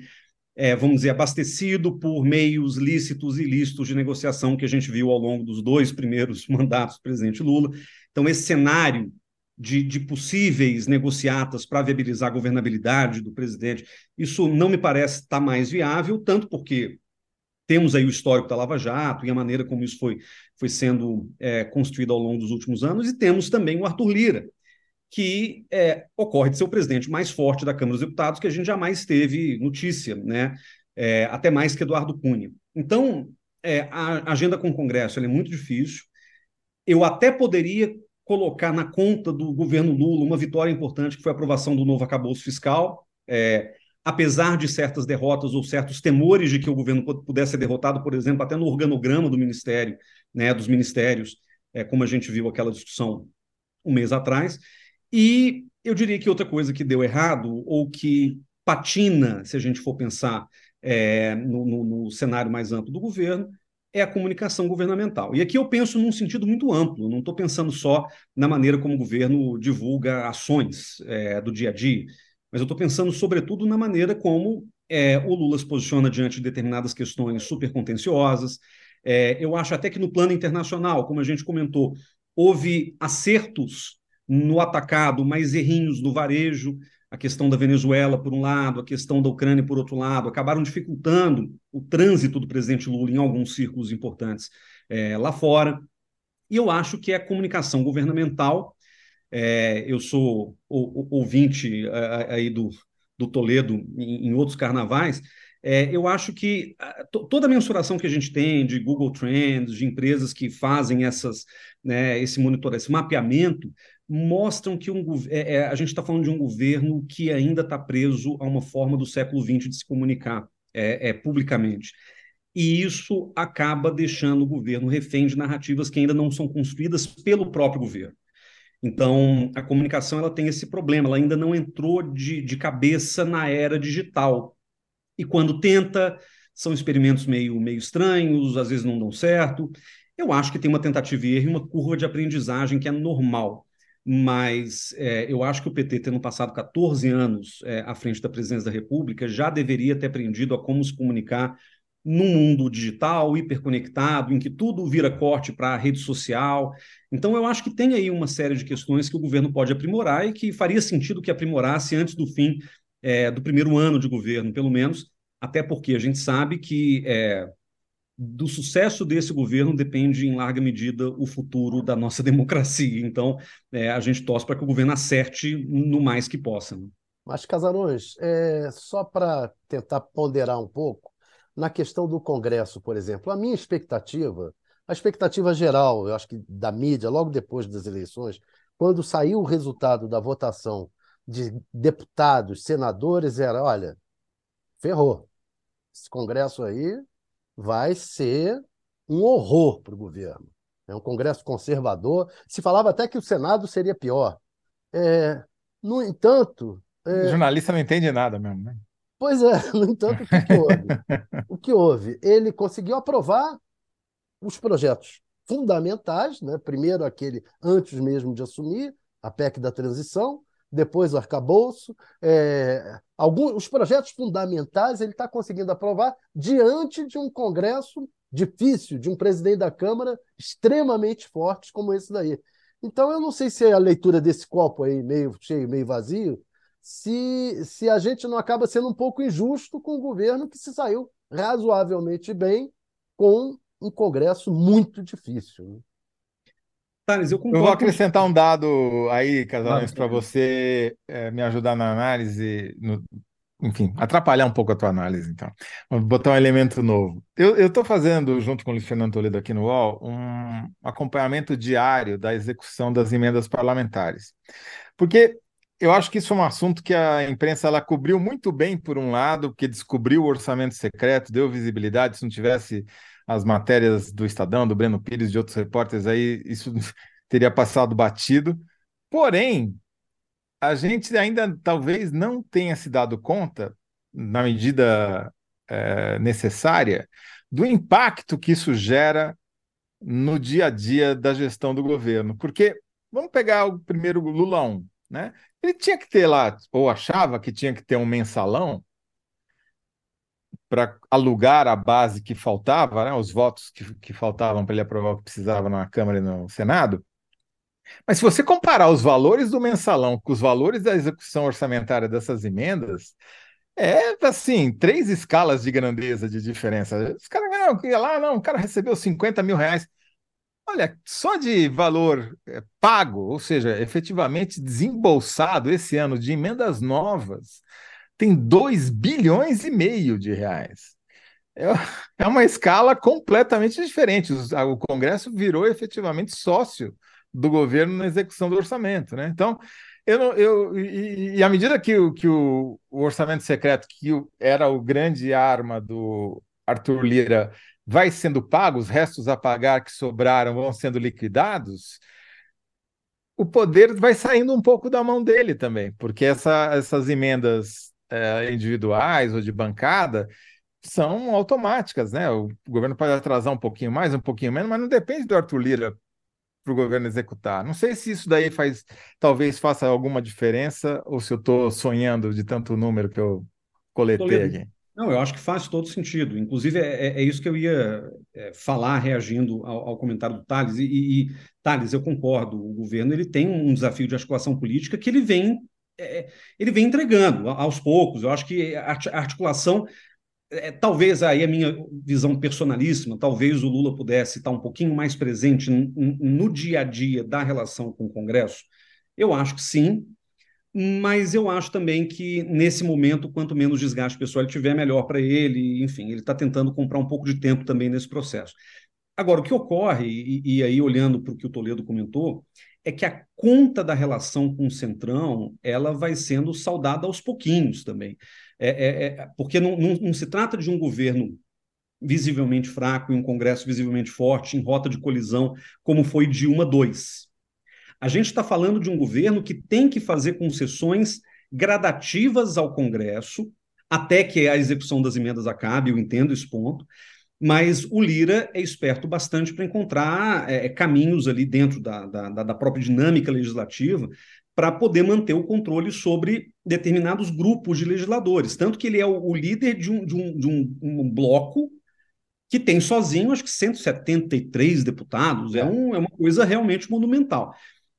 é, vamos dizer, abastecido por meios lícitos e ilícitos de negociação que a gente viu ao longo dos dois primeiros mandatos do presidente Lula. Então, esse cenário de, de possíveis negociatas para viabilizar a governabilidade do presidente, isso não me parece estar tá mais viável, tanto porque temos aí o histórico da Lava Jato e a maneira como isso foi, foi sendo é, construído ao longo dos últimos anos, e temos também o Arthur Lira, que é, ocorre de ser o presidente mais forte da Câmara dos Deputados, que a gente jamais teve notícia, né? É, até mais que Eduardo Cunha. Então, é, a agenda com o Congresso é muito difícil. Eu até poderia colocar na conta do governo Lula uma vitória importante, que foi a aprovação do novo acabouço fiscal. É, apesar de certas derrotas ou certos temores de que o governo pudesse ser derrotado, por exemplo, até no organograma do ministério, né, dos ministérios, é, como a gente viu aquela discussão um mês atrás. E eu diria que outra coisa que deu errado, ou que patina, se a gente for pensar é, no, no, no cenário mais amplo do governo, é a comunicação governamental. E aqui eu penso num sentido muito amplo, não estou pensando só na maneira como o governo divulga ações é, do dia a dia, mas eu estou pensando, sobretudo, na maneira como é, o Lula se posiciona diante de determinadas questões super contenciosas. É, eu acho até que no plano internacional, como a gente comentou, houve acertos no atacado, mais errinhos no varejo, a questão da Venezuela por um lado, a questão da Ucrânia por outro lado, acabaram dificultando o trânsito do presidente Lula em alguns círculos importantes é, lá fora. E eu acho que é a comunicação governamental. É, eu sou ouvinte é, aí do, do Toledo em, em outros carnavais. É, eu acho que toda a mensuração que a gente tem de Google Trends, de empresas que fazem essas, né, esse monitoramento, esse mapeamento, mostram que um, é, é, a gente está falando de um governo que ainda está preso a uma forma do século XX de se comunicar é, é, publicamente. E isso acaba deixando o governo refém de narrativas que ainda não são construídas pelo próprio governo. Então, a comunicação ela tem esse problema, ela ainda não entrou de, de cabeça na era digital. E quando tenta, são experimentos meio, meio estranhos, às vezes não dão certo. Eu acho que tem uma tentativa e erro e uma curva de aprendizagem que é normal mas é, eu acho que o PT, tendo passado 14 anos é, à frente da presidência da República, já deveria ter aprendido a como se comunicar num mundo digital, hiperconectado, em que tudo vira corte para a rede social. Então, eu acho que tem aí uma série de questões que o governo pode aprimorar e que faria sentido que aprimorasse antes do fim é, do primeiro ano de governo, pelo menos, até porque a gente sabe que é, do sucesso desse governo depende, em larga medida, o futuro da nossa democracia. Então, é, a gente torce para que o governo acerte no mais que possa. Né? Mas, Casarões, é, só para tentar ponderar um pouco, na questão do Congresso, por exemplo, a minha expectativa, a expectativa geral, eu acho que da mídia, logo depois das eleições, quando saiu o resultado da votação de deputados, senadores, era: olha, ferrou. Esse Congresso aí vai ser um horror para o governo. É um Congresso conservador. Se falava até que o Senado seria pior. É, no entanto. É... O jornalista não entende nada mesmo, né? Pois é, no entanto, o que, que houve? o que houve? Ele conseguiu aprovar os projetos fundamentais, né? primeiro aquele antes mesmo de assumir, a PEC da transição, depois o arcabouço, é, alguns, os projetos fundamentais ele está conseguindo aprovar diante de um Congresso difícil, de um presidente da Câmara extremamente forte como esse daí. Então, eu não sei se é a leitura desse copo aí, meio cheio, meio vazio, se, se a gente não acaba sendo um pouco injusto com o governo que se saiu razoavelmente bem com um Congresso muito difícil. Né? Thales, eu concordo. Eu vou acrescentar um dado aí, Casalões, para você é, me ajudar na análise, no, enfim, atrapalhar um pouco a tua análise, então. Vou botar um elemento novo. Eu estou fazendo, junto com o Luiz Fernando Toledo aqui no UOL, um acompanhamento diário da execução das emendas parlamentares. Porque eu acho que isso é um assunto que a imprensa ela cobriu muito bem, por um lado, porque descobriu o orçamento secreto, deu visibilidade, se não tivesse as matérias do Estadão, do Breno Pires, de outros repórteres aí, isso teria passado batido. Porém, a gente ainda talvez não tenha se dado conta, na medida é, necessária, do impacto que isso gera no dia a dia da gestão do governo. Porque, vamos pegar o primeiro Lula 1, né? Ele tinha que ter lá, ou achava que tinha que ter um mensalão para alugar a base que faltava, né, os votos que, que faltavam para ele aprovar o que precisava na Câmara e no Senado. Mas se você comparar os valores do mensalão com os valores da execução orçamentária dessas emendas, é assim, três escalas de grandeza de diferença. Os caras, não, ia lá, não, o cara recebeu 50 mil reais. Olha, só de valor é, pago, ou seja, efetivamente desembolsado esse ano de emendas novas, tem 2 bilhões e meio de reais. É, é uma escala completamente diferente. O Congresso virou efetivamente sócio do governo na execução do orçamento. Né? Então, eu, eu e, e, à medida que, o, que o, o orçamento secreto, que era o grande arma do Arthur Lira, vai sendo pago, os restos a pagar que sobraram vão sendo liquidados, o poder vai saindo um pouco da mão dele também, porque essa, essas emendas é, individuais ou de bancada são automáticas, né? O governo pode atrasar um pouquinho mais, um pouquinho menos, mas não depende do Arthur Lira para o governo executar. Não sei se isso daí faz, talvez faça alguma diferença, ou se eu estou sonhando de tanto número que eu coletei aqui. Não, eu acho que faz todo sentido. Inclusive, é, é, é isso que eu ia é, falar reagindo ao, ao, comentário do Thales. E, e, Thales, eu concordo, o governo ele tem um desafio de articulação política que ele vem, é, ele vem entregando aos poucos. Eu acho que a articulação é, talvez aí a minha visão personalíssima, talvez o Lula pudesse estar um pouquinho mais presente no dia a dia da relação com o Congresso. Eu acho que sim, mas eu acho também que nesse momento, quanto menos desgaste pessoal ele tiver, melhor para ele. Enfim, ele está tentando comprar um pouco de tempo também nesse processo. Agora, o que ocorre, e, e aí olhando para o que o Toledo comentou, é que a conta da relação com o Centrão ela vai sendo saudada aos pouquinhos também. É, é, é, porque não, não, não se trata de um governo visivelmente fraco e um Congresso visivelmente forte, em rota de colisão, como foi Dilma II. A gente está falando de um governo que tem que fazer concessões gradativas ao Congresso, até que a execução das emendas acabe, eu entendo esse ponto, mas o Lira é esperto bastante para encontrar é, caminhos ali dentro da, da, da própria dinâmica legislativa para poder manter o controle sobre determinados grupos de legisladores. Tanto que ele é o, o líder de, um, de, um, de um, um, bloco que tem sozinho, acho que 173 deputados. É, é, um, é uma coisa realmente monumental.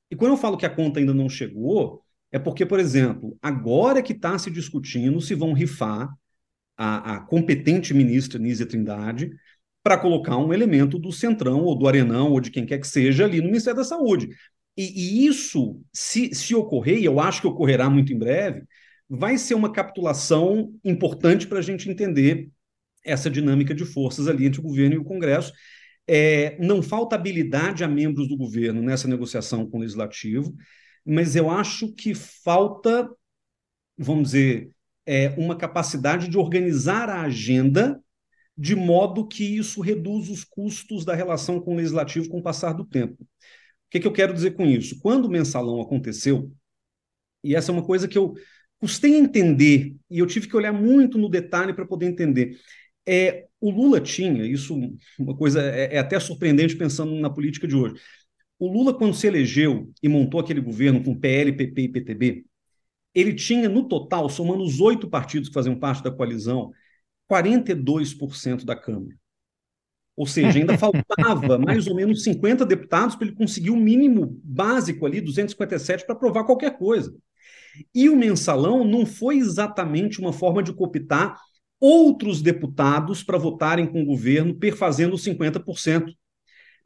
E quando eu falo que a conta ainda não chegou, é porque, por exemplo, agora que está se discutindo se vão rifar a, a competente ministra Nízia Trindade para colocar um elemento do Centrão, ou do Arenão, ou de quem quer que seja ali no Ministério da Saúde. E, e isso, se, se ocorrer, e eu acho que ocorrerá muito em breve, vai ser uma capitulação importante para a gente entender essa dinâmica de forças ali entre o governo e o Congresso. É, não falta habilidade a membros do governo nessa negociação com o legislativo, mas eu acho que falta, vamos dizer, é, uma capacidade de organizar a agenda de modo que isso reduz os custos da relação com o legislativo com o passar do tempo. O que, que eu quero dizer com isso? Quando o mensalão aconteceu, e essa é uma coisa que eu custei entender, e eu tive que olhar muito no detalhe para poder entender. É, o Lula tinha, isso uma coisa é, é, até surpreendente pensando na política de hoje. O Lula, quando se elegeu e montou aquele governo com PL, PP e PTB, ele tinha, no total, somando os oito partidos que faziam parte da coalizão, 42% da Câmara. Ou seja, ainda faltava mais ou menos 50 deputados para ele conseguir o mínimo básico ali, 257, para aprovar qualquer coisa. E o mensalão não foi exatamente uma forma de cooptar outros deputados para votarem com o governo, perfazendo os 50%.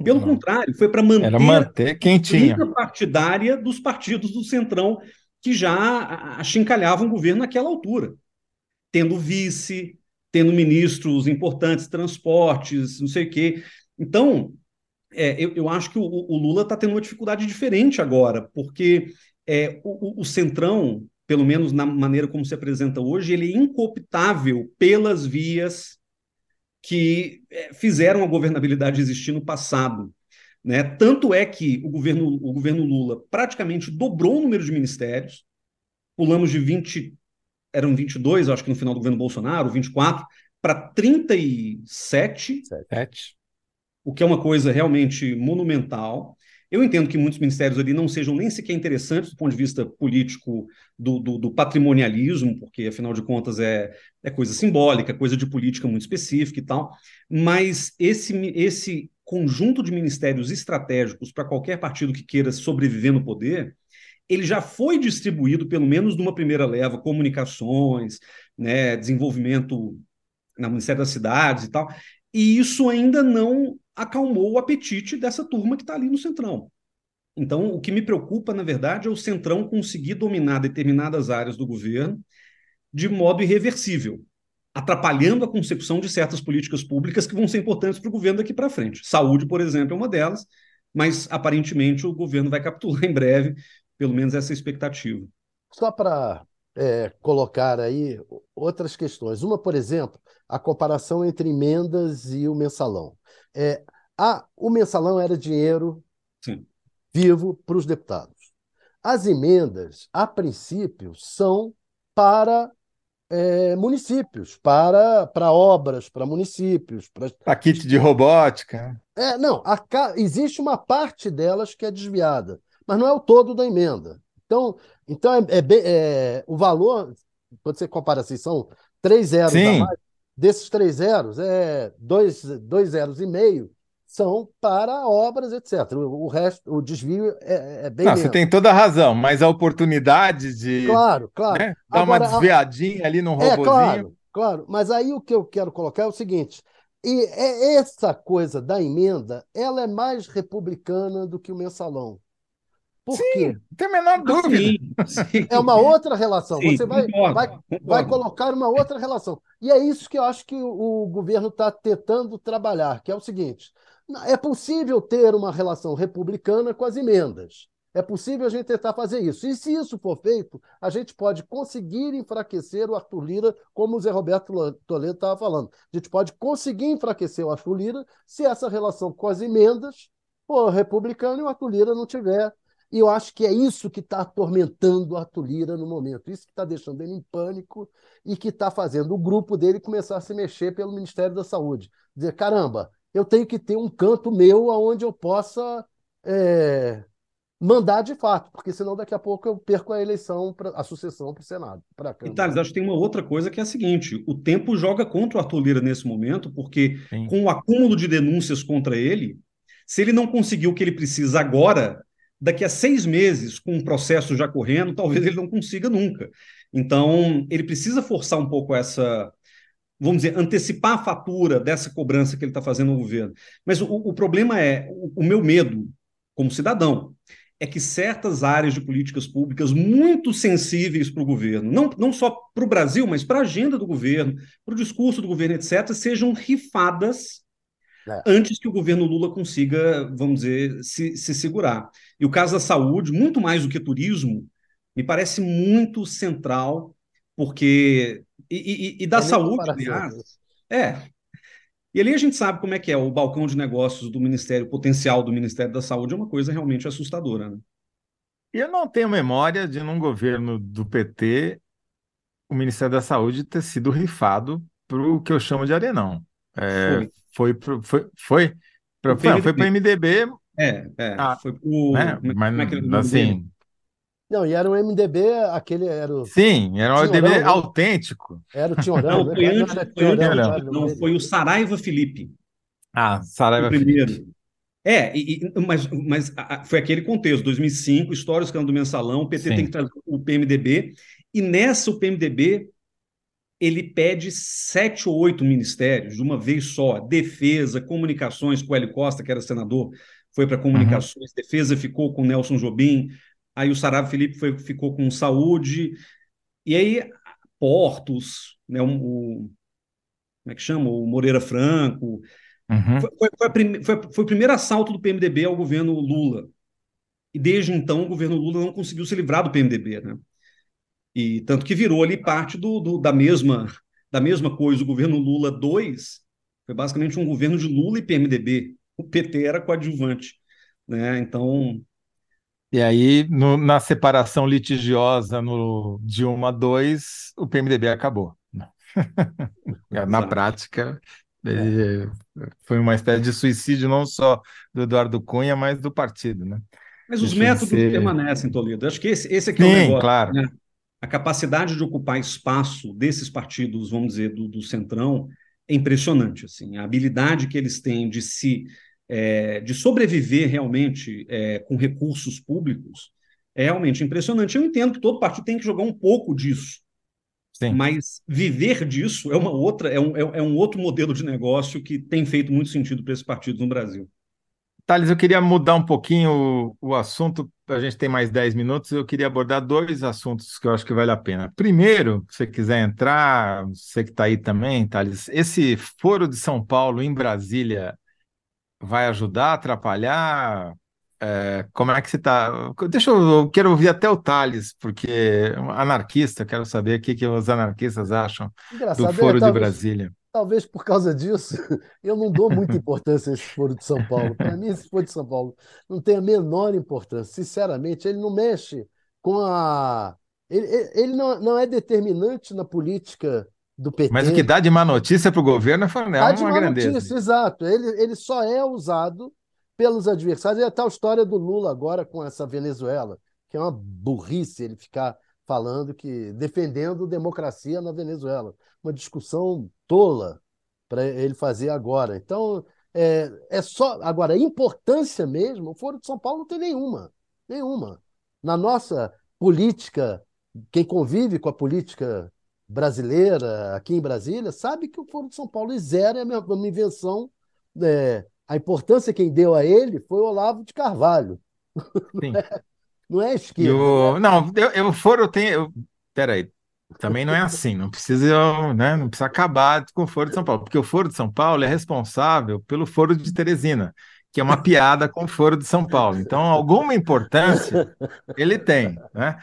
Pelo não. contrário, foi para manter, manter quem tinha. a partidária dos partidos do Centrão que já achincalhavam o governo naquela altura, tendo vice, tendo ministros importantes, transportes, não sei o quê. Então, é, eu, eu, acho que o, o Lula está tendo uma dificuldade diferente agora, porque é, o, o, Centrão, pelo menos na maneira como se apresenta hoje, ele é incooptável pelas vias que é, fizeram a governabilidade existir no passado. Né? Tanto é que o governo, o governo Lula praticamente dobrou o número de ministérios, pulamos de 20 eram 22, acho que no final do governo Bolsonaro, 24, para 37, Sete. o que é uma coisa realmente monumental. Eu entendo que muitos ministérios ali não sejam nem sequer interessantes do ponto de vista político do, do, do patrimonialismo, porque afinal de contas é, é coisa simbólica, coisa de política muito específica e tal. Mas esse, esse conjunto de ministérios estratégicos para qualquer partido que queira sobreviver no poder, ele já foi distribuído, pelo menos numa primeira leva, comunicações, né, desenvolvimento na Ministério das Cidades e tal, e isso ainda não acalmou o apetite dessa turma que está ali no Centrão. Então, o que me preocupa, na verdade, é o Centrão conseguir dominar determinadas áreas do governo de modo irreversível, atrapalhando a consecução de certas políticas públicas que vão ser importantes para o governo daqui para frente. Saúde, por exemplo, é uma delas, mas aparentemente o governo vai capitular em breve, pelo menos essa expectativa. Só para é, colocar aí outras questões. Uma, por exemplo, a comparação entre emendas e o mensalão. É, a, o mensalão era dinheiro Sim. vivo para os deputados. As emendas, a princípio, são para é, municípios, para, para obras, para municípios. Para Paquete de robótica. É, não, a, existe uma parte delas que é desviada, mas não é o todo da emenda. Então, então é, é, é o valor, quando você compara assim, são três zeros Sim. a mais, desses três zeros, é dois, dois zeros e meio são para obras, etc. O, o resto, o desvio é, é bem. Não, você tem toda a razão, mas a oportunidade de Claro, claro. né, dar Agora, uma desviadinha ali num É, robozinho. claro, claro. Mas aí o que eu quero colocar é o seguinte: e é essa coisa da emenda, ela é mais republicana do que o mensalão. Por quê? Não tem a menor dúvida. Sim, sim. É uma outra relação. Sim, Você vai, concordo, vai, concordo. vai colocar uma outra relação. E é isso que eu acho que o, o governo está tentando trabalhar, que é o seguinte: é possível ter uma relação republicana com as emendas. É possível a gente tentar fazer isso. E se isso for feito, a gente pode conseguir enfraquecer o Arthur Lira, como o Zé Roberto Toledo estava falando. A gente pode conseguir enfraquecer o Arthur Lira se essa relação com as emendas for republicana e o Arthur Lira não tiver e eu acho que é isso que está atormentando o Arthur Lira no momento, isso que está deixando ele em pânico e que está fazendo o grupo dele começar a se mexer pelo Ministério da Saúde. Dizer, caramba, eu tenho que ter um canto meu onde eu possa é, mandar de fato, porque senão daqui a pouco eu perco a eleição, pra, a sucessão para o Senado. Pra E. Thales, acho que tem uma outra coisa que é a seguinte: o tempo joga contra o Arthur Lira nesse momento, porque Sim. com o acúmulo de denúncias contra ele, se ele não conseguir o que ele precisa agora, daqui a seis meses, com o processo já correndo, talvez ele não consiga nunca. Então, ele precisa forçar um pouco essa, vamos dizer, antecipar a fatura dessa cobrança que ele está fazendo ao governo. Mas o, o problema é, o, o meu medo, como cidadão, é que certas áreas de políticas públicas muito sensíveis para o governo, não, não só para o Brasil, mas para a agenda do governo, para o discurso do governo, etc., sejam rifadas É. antes que o governo Lula consiga, vamos dizer, se, se segurar. E o caso da saúde, muito mais do que turismo, me parece muito central, porque. E, e- e da É saúde, aliás. É. E ali a gente sabe como é que é. O balcão de negócios do Ministério, potencial do Ministério da Saúde é uma coisa realmente assustadora. Né? E eu não tenho memória de, num governo do PT, o Ministério da Saúde ter sido rifado para o que eu chamo de arenão. É, Foi. foi, foi, foi, pra- O foi, para o MDB, É, é. Ah, foi pro. né? como é- Mas, como é que era o nome dele? assim, Não, e era um MDB, aquele era o, sim, era um MDB né? autêntico. era o Tiorão, Não, né? foi Não antes, era foi não, do- o foi o Saraiva Felipe. Ah, O Saraiva primeiro. Felipe. É, e- e- mas, mas foi aquele contexto, 2005, história escândalo do mensalão, o PT Sim. tem que trazer o PMDB, e nessa o PMDB ele pede sete ou oito ministérios de uma vez só, defesa, comunicações, com o Hélio Costa, que era senador, foi para comunicações, defesa ficou com o Nelson Jobim, aí o Saraiva Felipe foi, ficou com saúde, e aí portos, né, o, o- como é que chama? O Moreira Franco, Uhum. foi, foi- foi prime- foi- foi o primeiro assalto do PMDB ao governo Lula. E desde então o governo Lula não conseguiu se livrar do PMDB, né? E tanto que virou ali parte do, do- da mesma da mesma coisa. O governo Lula 2 foi basicamente um governo de Lula e PMDB. O PT era coadjuvante, né? Então, E aí, no- na separação litigiosa no Dilma 2, o PMDB acabou. Na prática, é. foi uma espécie de suicídio não só do Eduardo Cunha, mas do partido, né? Mas os métodos ser... permanecem, Toledo. Acho que esse, esse aqui Sim, é o negócio. claro. Né? A capacidade de ocupar espaço desses partidos, vamos dizer, do, do centrão, é impressionante. Assim, a habilidade que eles têm de se é, de sobreviver realmente é, com recursos públicos é realmente impressionante. Eu entendo que todo partido tem que jogar um pouco disso, Sim. mas viver disso é uma outra, é um, é, é um outro modelo de negócio que tem feito muito sentido para esses partidos no Brasil. Thales, eu queria mudar um pouquinho o, o assunto, a gente tem mais 10 minutos, eu queria abordar dois assuntos que eu acho que vale a pena. Primeiro, se você quiser entrar, você que está aí também, Thales, esse Foro de São Paulo em Brasília vai ajudar, atrapalhar? É, como é que você está? Deixa eu, eu quero ouvir até o Thales, porque anarquista, quero saber o que, que os anarquistas acham Engraçado, do Foro é, talvez, de Brasília. Talvez por causa disso, eu não dou muita importância a esse Foro de São Paulo. Para mim, esse Foro de São Paulo não tem a menor importância. Sinceramente, ele não mexe com a. Ele, ele não, não é determinante na política do PT. Mas o que dá de má notícia para o governo é, é uma grandeza. Notícia, exato. Ele, ele só é usado pelos adversários. E a tal história do Lula agora com essa Venezuela, que é uma burrice ele ficar falando que defendendo democracia na Venezuela. Uma discussão tola para ele fazer agora. Então, é, é só. Agora, importância mesmo, o Foro de São Paulo não tem nenhuma. Nenhuma. Na nossa política, quem convive com a política brasileira aqui em Brasília sabe que o Foro de São Paulo zero é uma invenção. É, a importância quem deu a ele foi o Olavo de Carvalho. Sim. Não é, é esquerda. O... Né? Não, eu, eu, o Foro tem. Eu... Peraí, também não é assim, não precisa, né, não precisa acabar com o Foro de São Paulo, porque o Foro de São Paulo é responsável pelo Foro de Teresina, que é uma piada com o Foro de São Paulo. Então, alguma importância ele tem, né?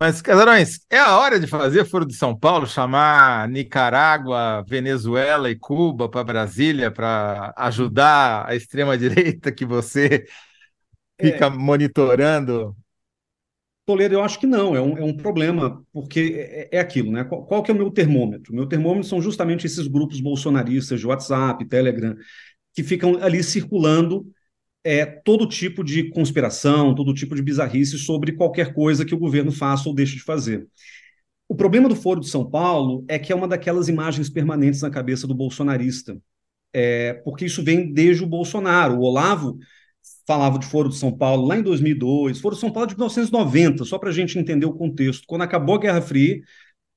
Mas, Casarões, é a hora de fazer Foro de São Paulo, chamar Nicarágua, Venezuela e Cuba para Brasília para ajudar a extrema-direita que você fica é. monitorando? Toledo, eu acho que não, é um, é um problema, porque é, é aquilo, né? Qual, qual, que é o meu termômetro? Meu termômetro são justamente esses grupos bolsonaristas de WhatsApp, Telegram, que ficam ali circulando é, todo tipo de conspiração, todo tipo de bizarrice sobre qualquer coisa que o governo faça ou deixe de fazer. O problema do Foro de São Paulo é que é uma daquelas imagens permanentes na cabeça do bolsonarista, é, porque isso vem desde o Bolsonaro. O Olavo falava de Foro de São Paulo lá em 2002, Foro de São Paulo de 1990, só para a gente entender o contexto. Quando acabou a Guerra Fria,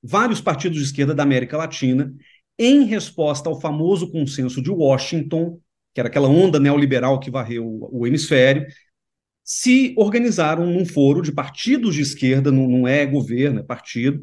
vários partidos de esquerda da América Latina, em resposta ao famoso consenso de Washington, que era aquela onda neoliberal que varreu o, hemisfério, se organizaram num foro de partidos de esquerda, não, não é governo, é partido,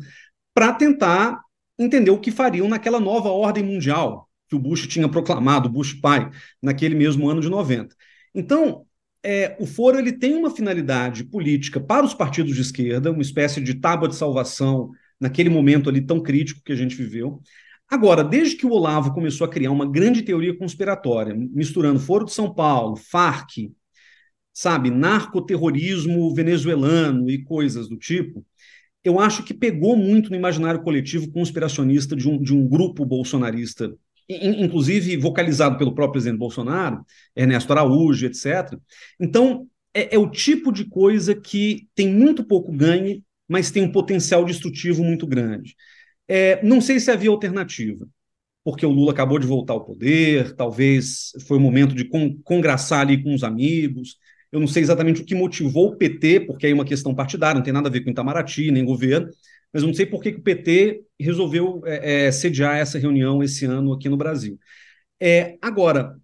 para tentar entender o que fariam naquela nova ordem mundial que o Bush tinha proclamado, Bush pai, naquele mesmo ano de 90. Então, é, o foro ele tem uma finalidade política para os partidos de esquerda, uma espécie de tábua de salvação naquele momento ali tão crítico que a gente viveu, Agora, desde que o Olavo começou a criar uma grande teoria conspiratória, misturando Foro de São Paulo, Farc, sabe, narcoterrorismo venezuelano e coisas do tipo, eu acho que pegou muito no imaginário coletivo conspiracionista de um, de um grupo bolsonarista, inclusive vocalizado pelo próprio presidente Bolsonaro, Ernesto Araújo, etc. Então, é, é o tipo de coisa que tem muito pouco ganho, mas tem um potencial destrutivo muito grande. É, não sei se havia alternativa, porque o Lula acabou de voltar ao poder, talvez foi o momento de con congraçar ali com os amigos. Eu não sei exatamente o que motivou o PT, porque aí é uma questão partidária, não tem nada a ver com Itamaraty, nem governo, mas eu não sei por que, o PT resolveu é, é, sediar essa reunião esse ano aqui no Brasil. É, agora,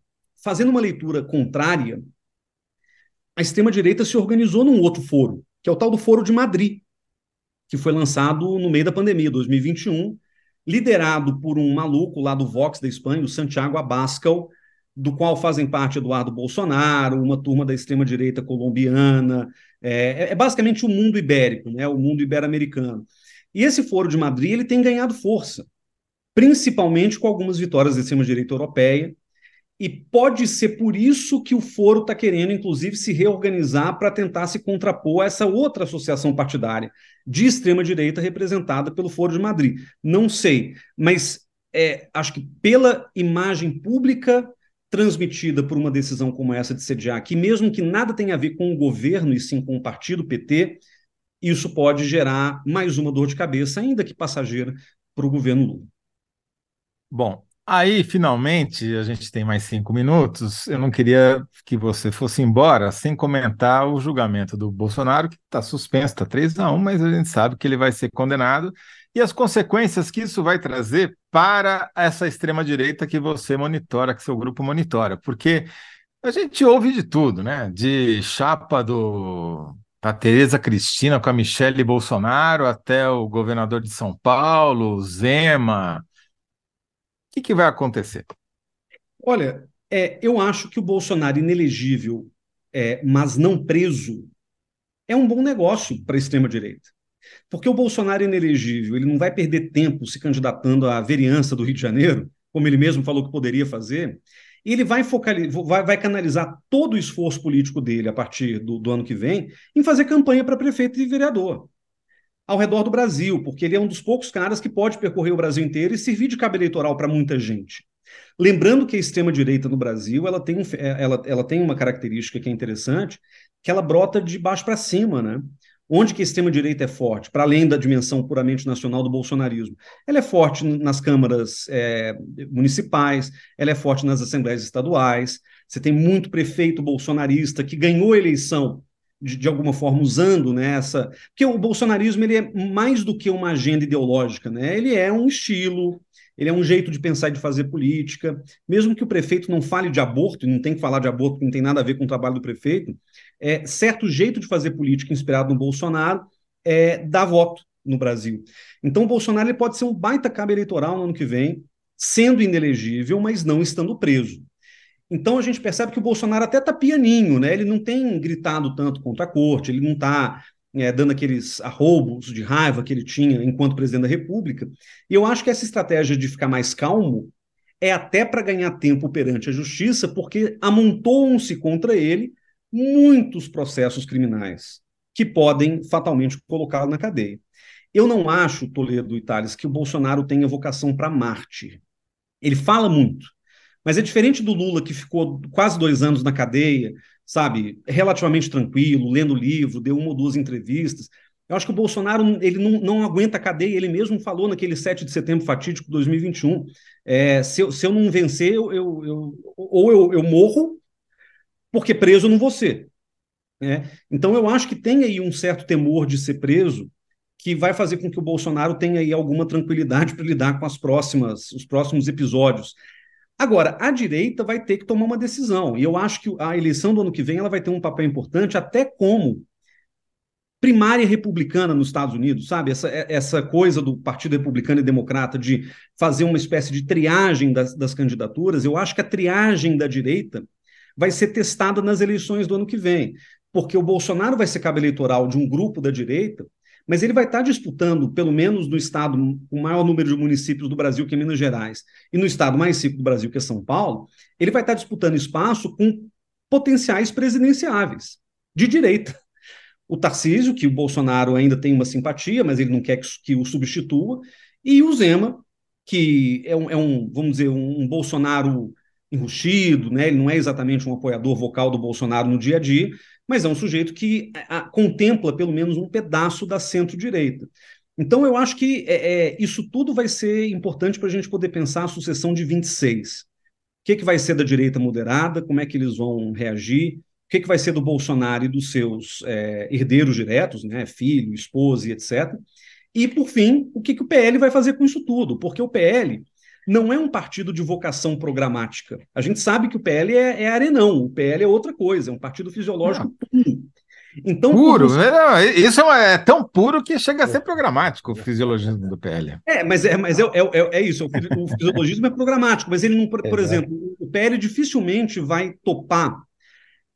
fazendo uma leitura contrária, a extrema-direita se organizou num outro foro, que é o tal do Foro de Madrid, que foi lançado no meio da pandemia, 2021, liderado por um maluco lá do Vox da Espanha, o Santiago Abascal, do qual fazem parte Eduardo Bolsonaro, uma turma da extrema-direita colombiana. É, é, basicamente o mundo ibérico, né, o mundo ibero-americano. E esse Foro de Madrid ele tem ganhado força, principalmente com algumas vitórias da extrema-direita europeia. E pode ser por isso que o Foro está querendo, inclusive, se reorganizar para tentar se contrapor a essa outra associação partidária de extrema-direita representada pelo Foro de Madrid. Não sei, mas é, acho que pela imagem pública transmitida por uma decisão como essa de sediar, que mesmo que nada tenha a ver com o governo e sim com o partido PT, isso pode gerar mais uma dor de cabeça, ainda que passageira, para o governo Lula. Bom, aí finalmente a gente tem mais cinco minutos. Eu não queria que você fosse embora sem comentar o julgamento do Bolsonaro, que está suspenso, está 3 a 1, mas a gente sabe que ele vai ser condenado e as consequências que isso vai trazer para essa extrema-direita que você monitora, que seu grupo monitora, porque a gente ouve de tudo, né? De chapa do da Tereza Cristina com a Michele Bolsonaro até o governador de São Paulo, Zema. Que, que vai acontecer? Olha, é, eu acho que o Bolsonaro inelegível, é, mas não preso, é um bom negócio para a extrema-direita. Porque o Bolsonaro inelegível, ele não vai perder tempo se candidatando à vereança do Rio de Janeiro, como ele mesmo falou que poderia fazer, ele vai, focalizar, vai, vai canalizar todo o esforço político dele a partir do, do ano que vem em fazer campanha para prefeito e vereador ao redor do Brasil, porque ele é um dos poucos caras que pode percorrer o Brasil inteiro e servir de cabo eleitoral para muita gente. Lembrando que a extrema-direita no Brasil ela tem, um, ela, ela tem uma característica que é interessante, que ela brota de baixo para cima, né? Onde que a extrema-direita é forte, para além da dimensão puramente nacional do bolsonarismo? Ela é forte nas câmaras é, municipais, ela é forte nas assembleias estaduais. Você tem muito prefeito bolsonarista que ganhou a eleição de, de, alguma forma usando né, essa. Porque o bolsonarismo ele é mais do que uma agenda ideológica, né? ele é um estilo, ele é um jeito de pensar e de fazer política. Mesmo que o prefeito não fale de aborto, não tem que falar de aborto, não tem nada a ver com o trabalho do prefeito, é, certo jeito de fazer política inspirado no Bolsonaro é dar voto no Brasil. Então, o Bolsonaro ele pode ser um baita cabo eleitoral no ano que vem, sendo inelegível, mas não estando preso. Então a gente percebe que o Bolsonaro até está pianinho, né? Ele não tem gritado tanto contra a corte, ele não está é, dando aqueles arroubos de raiva que ele tinha enquanto presidente da República. E eu acho que essa estratégia de ficar mais calmo é até para ganhar tempo perante a justiça, porque amontoam-se contra ele muitos processos criminais que podem fatalmente colocá-lo na cadeia. Eu não acho, Toledo e Thales, que o Bolsonaro tenha vocação para Marte. Ele fala muito, mas é diferente do Lula, que ficou quase dois anos na cadeia, sabe, relativamente tranquilo, lendo livro, deu uma ou duas entrevistas. Eu acho que o Bolsonaro ele não, não aguenta a cadeia, ele mesmo falou naquele 7 de setembro fatídico de 2021. É, se, eu, se eu não vencer, eu, eu, eu ou eu, eu morro, porque preso não vou ser. Né? Então eu acho que tem aí um certo temor de ser preso que vai fazer com que o Bolsonaro tenha aí alguma tranquilidade para lidar com as próximas, os próximos episódios. Agora, a direita vai ter que tomar uma decisão, e eu acho que a eleição do ano que vem ela vai ter um papel importante, até como primária republicana nos Estados Unidos, sabe? Essa, essa coisa do Partido Republicano e Democrata de fazer uma espécie de triagem das, das candidaturas, eu acho que a triagem da direita vai ser testada nas eleições do ano que vem, porque o Bolsonaro vai ser cabo eleitoral de um grupo da direita, mas ele vai estar disputando, pelo menos no estado com o maior número de municípios do Brasil, que é Minas Gerais, e no estado mais rico do Brasil, que é São Paulo, ele vai estar disputando espaço com potenciais presidenciáveis de direita. O Tarcísio, que o Bolsonaro ainda tem uma simpatia, mas ele não quer que, o substitua, e o Zema, que é um, é um vamos dizer, um Bolsonaro enrustido, né? ele não é exatamente um apoiador vocal do Bolsonaro no dia a dia, mas é um sujeito que a, contempla pelo menos um pedaço da centro-direita. Então, eu acho que é, é, isso tudo vai ser importante para a gente poder pensar a sucessão de 26. O que, que vai ser da direita moderada, como é que eles vão reagir, o que, que vai ser do Bolsonaro e dos seus é, herdeiros diretos, né, filho, esposa e etc. E, por fim, o que, que o PL vai fazer com isso tudo, porque o PL não é um partido de vocação programática. A gente sabe que o PL é, é arenão, o PL é outra coisa, é um partido fisiológico não. puro. Então, puro, você... não, isso é, é, tão puro que chega a ser programático o fisiologismo do PL. É, mas é, mas é, é, é isso, o, fisiologismo é programático, mas ele não, por, por exemplo, o PL dificilmente vai topar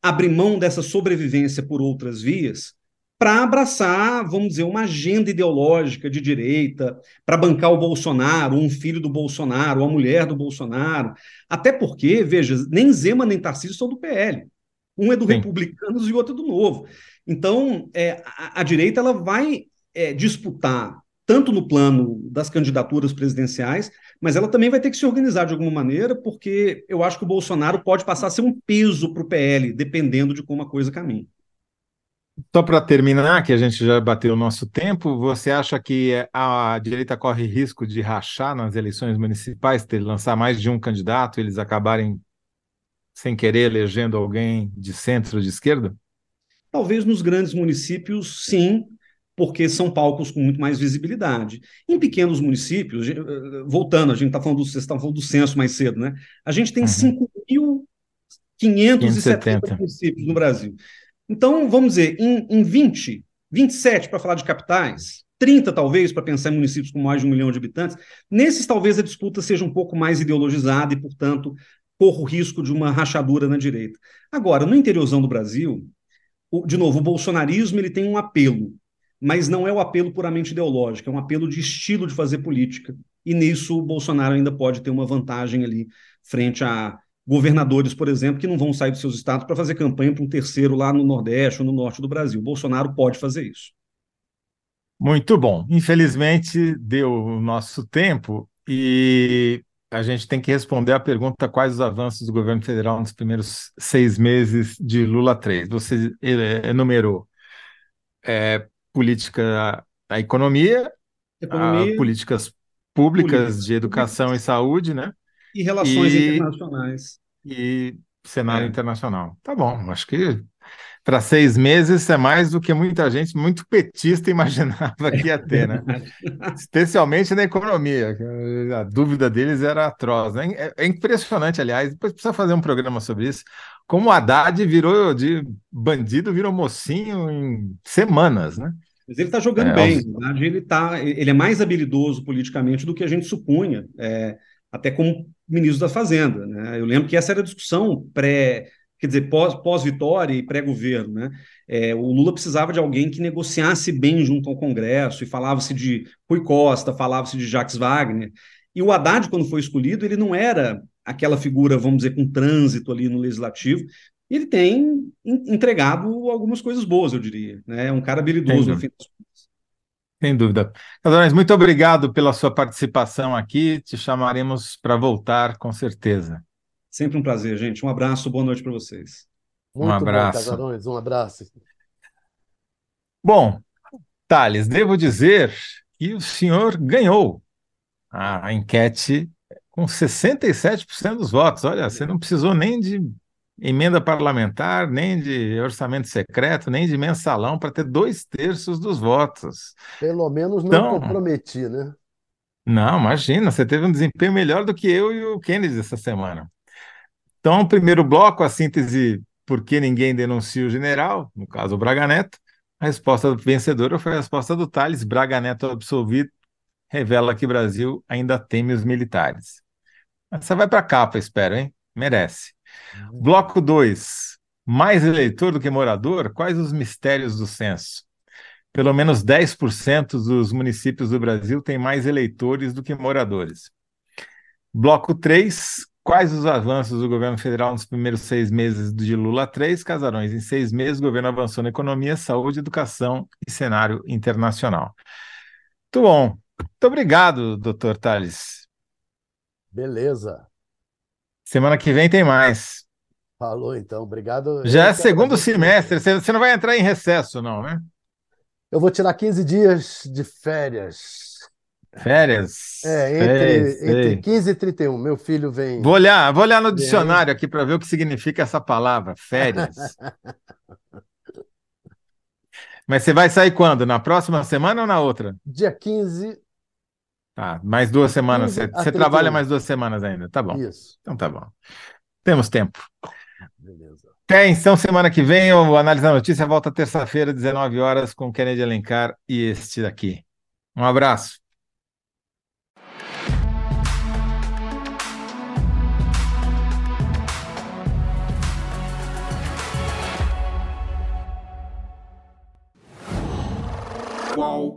abrir mão dessa sobrevivência por outras vias para abraçar, vamos dizer, uma agenda ideológica de direita, para bancar o Bolsonaro, um filho do Bolsonaro, a mulher do Bolsonaro. Até porque, veja, nem Zema nem Tarcísio são do PL. Um é do Sim. Republicanos e o outro é do Novo. Então, é, a, a, direita ela vai é, disputar tanto no plano das candidaturas presidenciais, mas ela também vai ter que se organizar de alguma maneira, porque eu acho que o Bolsonaro pode passar a ser um peso para o PL, dependendo de como a coisa caminha. Só para terminar, que a gente já bateu o nosso tempo, você acha que a direita corre risco de rachar nas eleições municipais, ter lançar mais de um candidato, eles acabarem sem querer elegendo alguém de centro ou de esquerda? Talvez nos grandes municípios, sim, porque são palcos com muito mais visibilidade. Em pequenos municípios, eh, voltando, a gente está falando, do, vocês falando do censo mais cedo, né? A gente tem uhum. 5.570 municípios no Brasil. Então, vamos dizer, em, em 20, 27 para falar de capitais, 30 talvez para pensar em municípios com mais de um milhão de habitantes, nesses talvez a disputa seja um pouco mais ideologizada e, portanto, corra o risco de uma rachadura na direita. Agora, no interiorzão do Brasil, o, de novo, o bolsonarismo ele tem um apelo, mas não é o apelo puramente ideológico, é um apelo de estilo de fazer política. E nisso o Bolsonaro ainda pode ter uma vantagem ali frente a governadores, por exemplo, que não vão sair dos seus estados para fazer campanha para um terceiro lá no Nordeste ou no Norte do Brasil. Bolsonaro pode fazer isso. Muito bom. Infelizmente, deu o nosso tempo e a gente tem que responder a pergunta quais os avanços do governo federal nos primeiros seis meses de Lula 3. Você enumerou é, política, a economia, economia a políticas públicas de educação e saúde, né? E relações e, internacionais. E cenário é. internacional. Tá bom, acho que para seis meses é mais do que muita gente, muito petista, imaginava que ia ter, né? Especialmente na economia. A dúvida deles era atroz. Né? É, é impressionante, aliás, depois precisa fazer um programa sobre isso. Como o Haddad virou de bandido, virou mocinho em semanas, né? Mas ele está jogando é, bem. Os... Ele, tá, ele é mais habilidoso politicamente do que a gente supunha. É, até como ministro da Fazenda. Né? Eu lembro que essa era a discussão pré, quer dizer, pós-vitória pós e pré-governo. Né? É, o Lula precisava de alguém que negociasse bem junto ao Congresso, e falava-se de Rui Costa, falava-se de Jacques Wagner. E o Haddad, quando foi escolhido, ele não era aquela figura, vamos dizer, com trânsito ali no legislativo. Ele tem entregado algumas coisas boas, eu diria. Né? É um cara habilidoso, no fim das sem dúvida. Casarões, muito obrigado pela sua participação aqui. Te chamaremos para voltar, com certeza. Sempre um prazer, gente. Um abraço, boa noite para vocês. Muito um abraço. Bom, Casarões, um abraço. Bom, Thales, devo dizer que o senhor ganhou a enquete com 67% dos votos. Olha, você não precisou nem de emenda parlamentar, nem de orçamento secreto, nem de mensalão para ter dois terços dos votos. Pelo menos não então, comprometi, né? Não, imagina, você teve um desempenho melhor do que eu e o Kennedy essa semana. Então, primeiro bloco, a síntese por que ninguém denuncia o general, no caso o Braga Neto. A resposta vencedora foi a resposta do Thales, Braga Neto absolvido, revela que o Brasil ainda teme os militares. Essa vai para a capa, espero, hein? Merece. Bloco 2. Mais eleitor do que morador? Quais os mistérios do censo? Pelo menos 10% dos municípios do Brasil têm mais eleitores do que moradores. Bloco 3. Quais os avanços do governo federal nos primeiros seis meses de Lula 3? Casarões. Em seis meses, o governo avançou na economia, saúde, educação e cenário internacional. Muito bom. Muito obrigado, doutor Tales. Beleza. Semana que vem tem mais. Falou, então. Obrigado. Já é segundo semestre. Você não vai entrar em recesso, não, né? Eu vou tirar 15 dias de férias. Férias? É, entre, sei, entre sei. 15 e 31. Meu filho vem. Vou olhar, vou olhar no dicionário aqui para ver o que significa essa palavra, férias. Mas você vai sair quando? Na próxima semana ou na outra? Dia 15 Tá, mais duas semanas. Você, você trabalha mais duas semanas ainda, tá bom. Isso. Então tá bom. Temos tempo. Beleza. Até então, semana que vem, o Análise da Notícia volta terça-feira, 19 horas, com Kennedy Alencar e este daqui. Um abraço. Qual?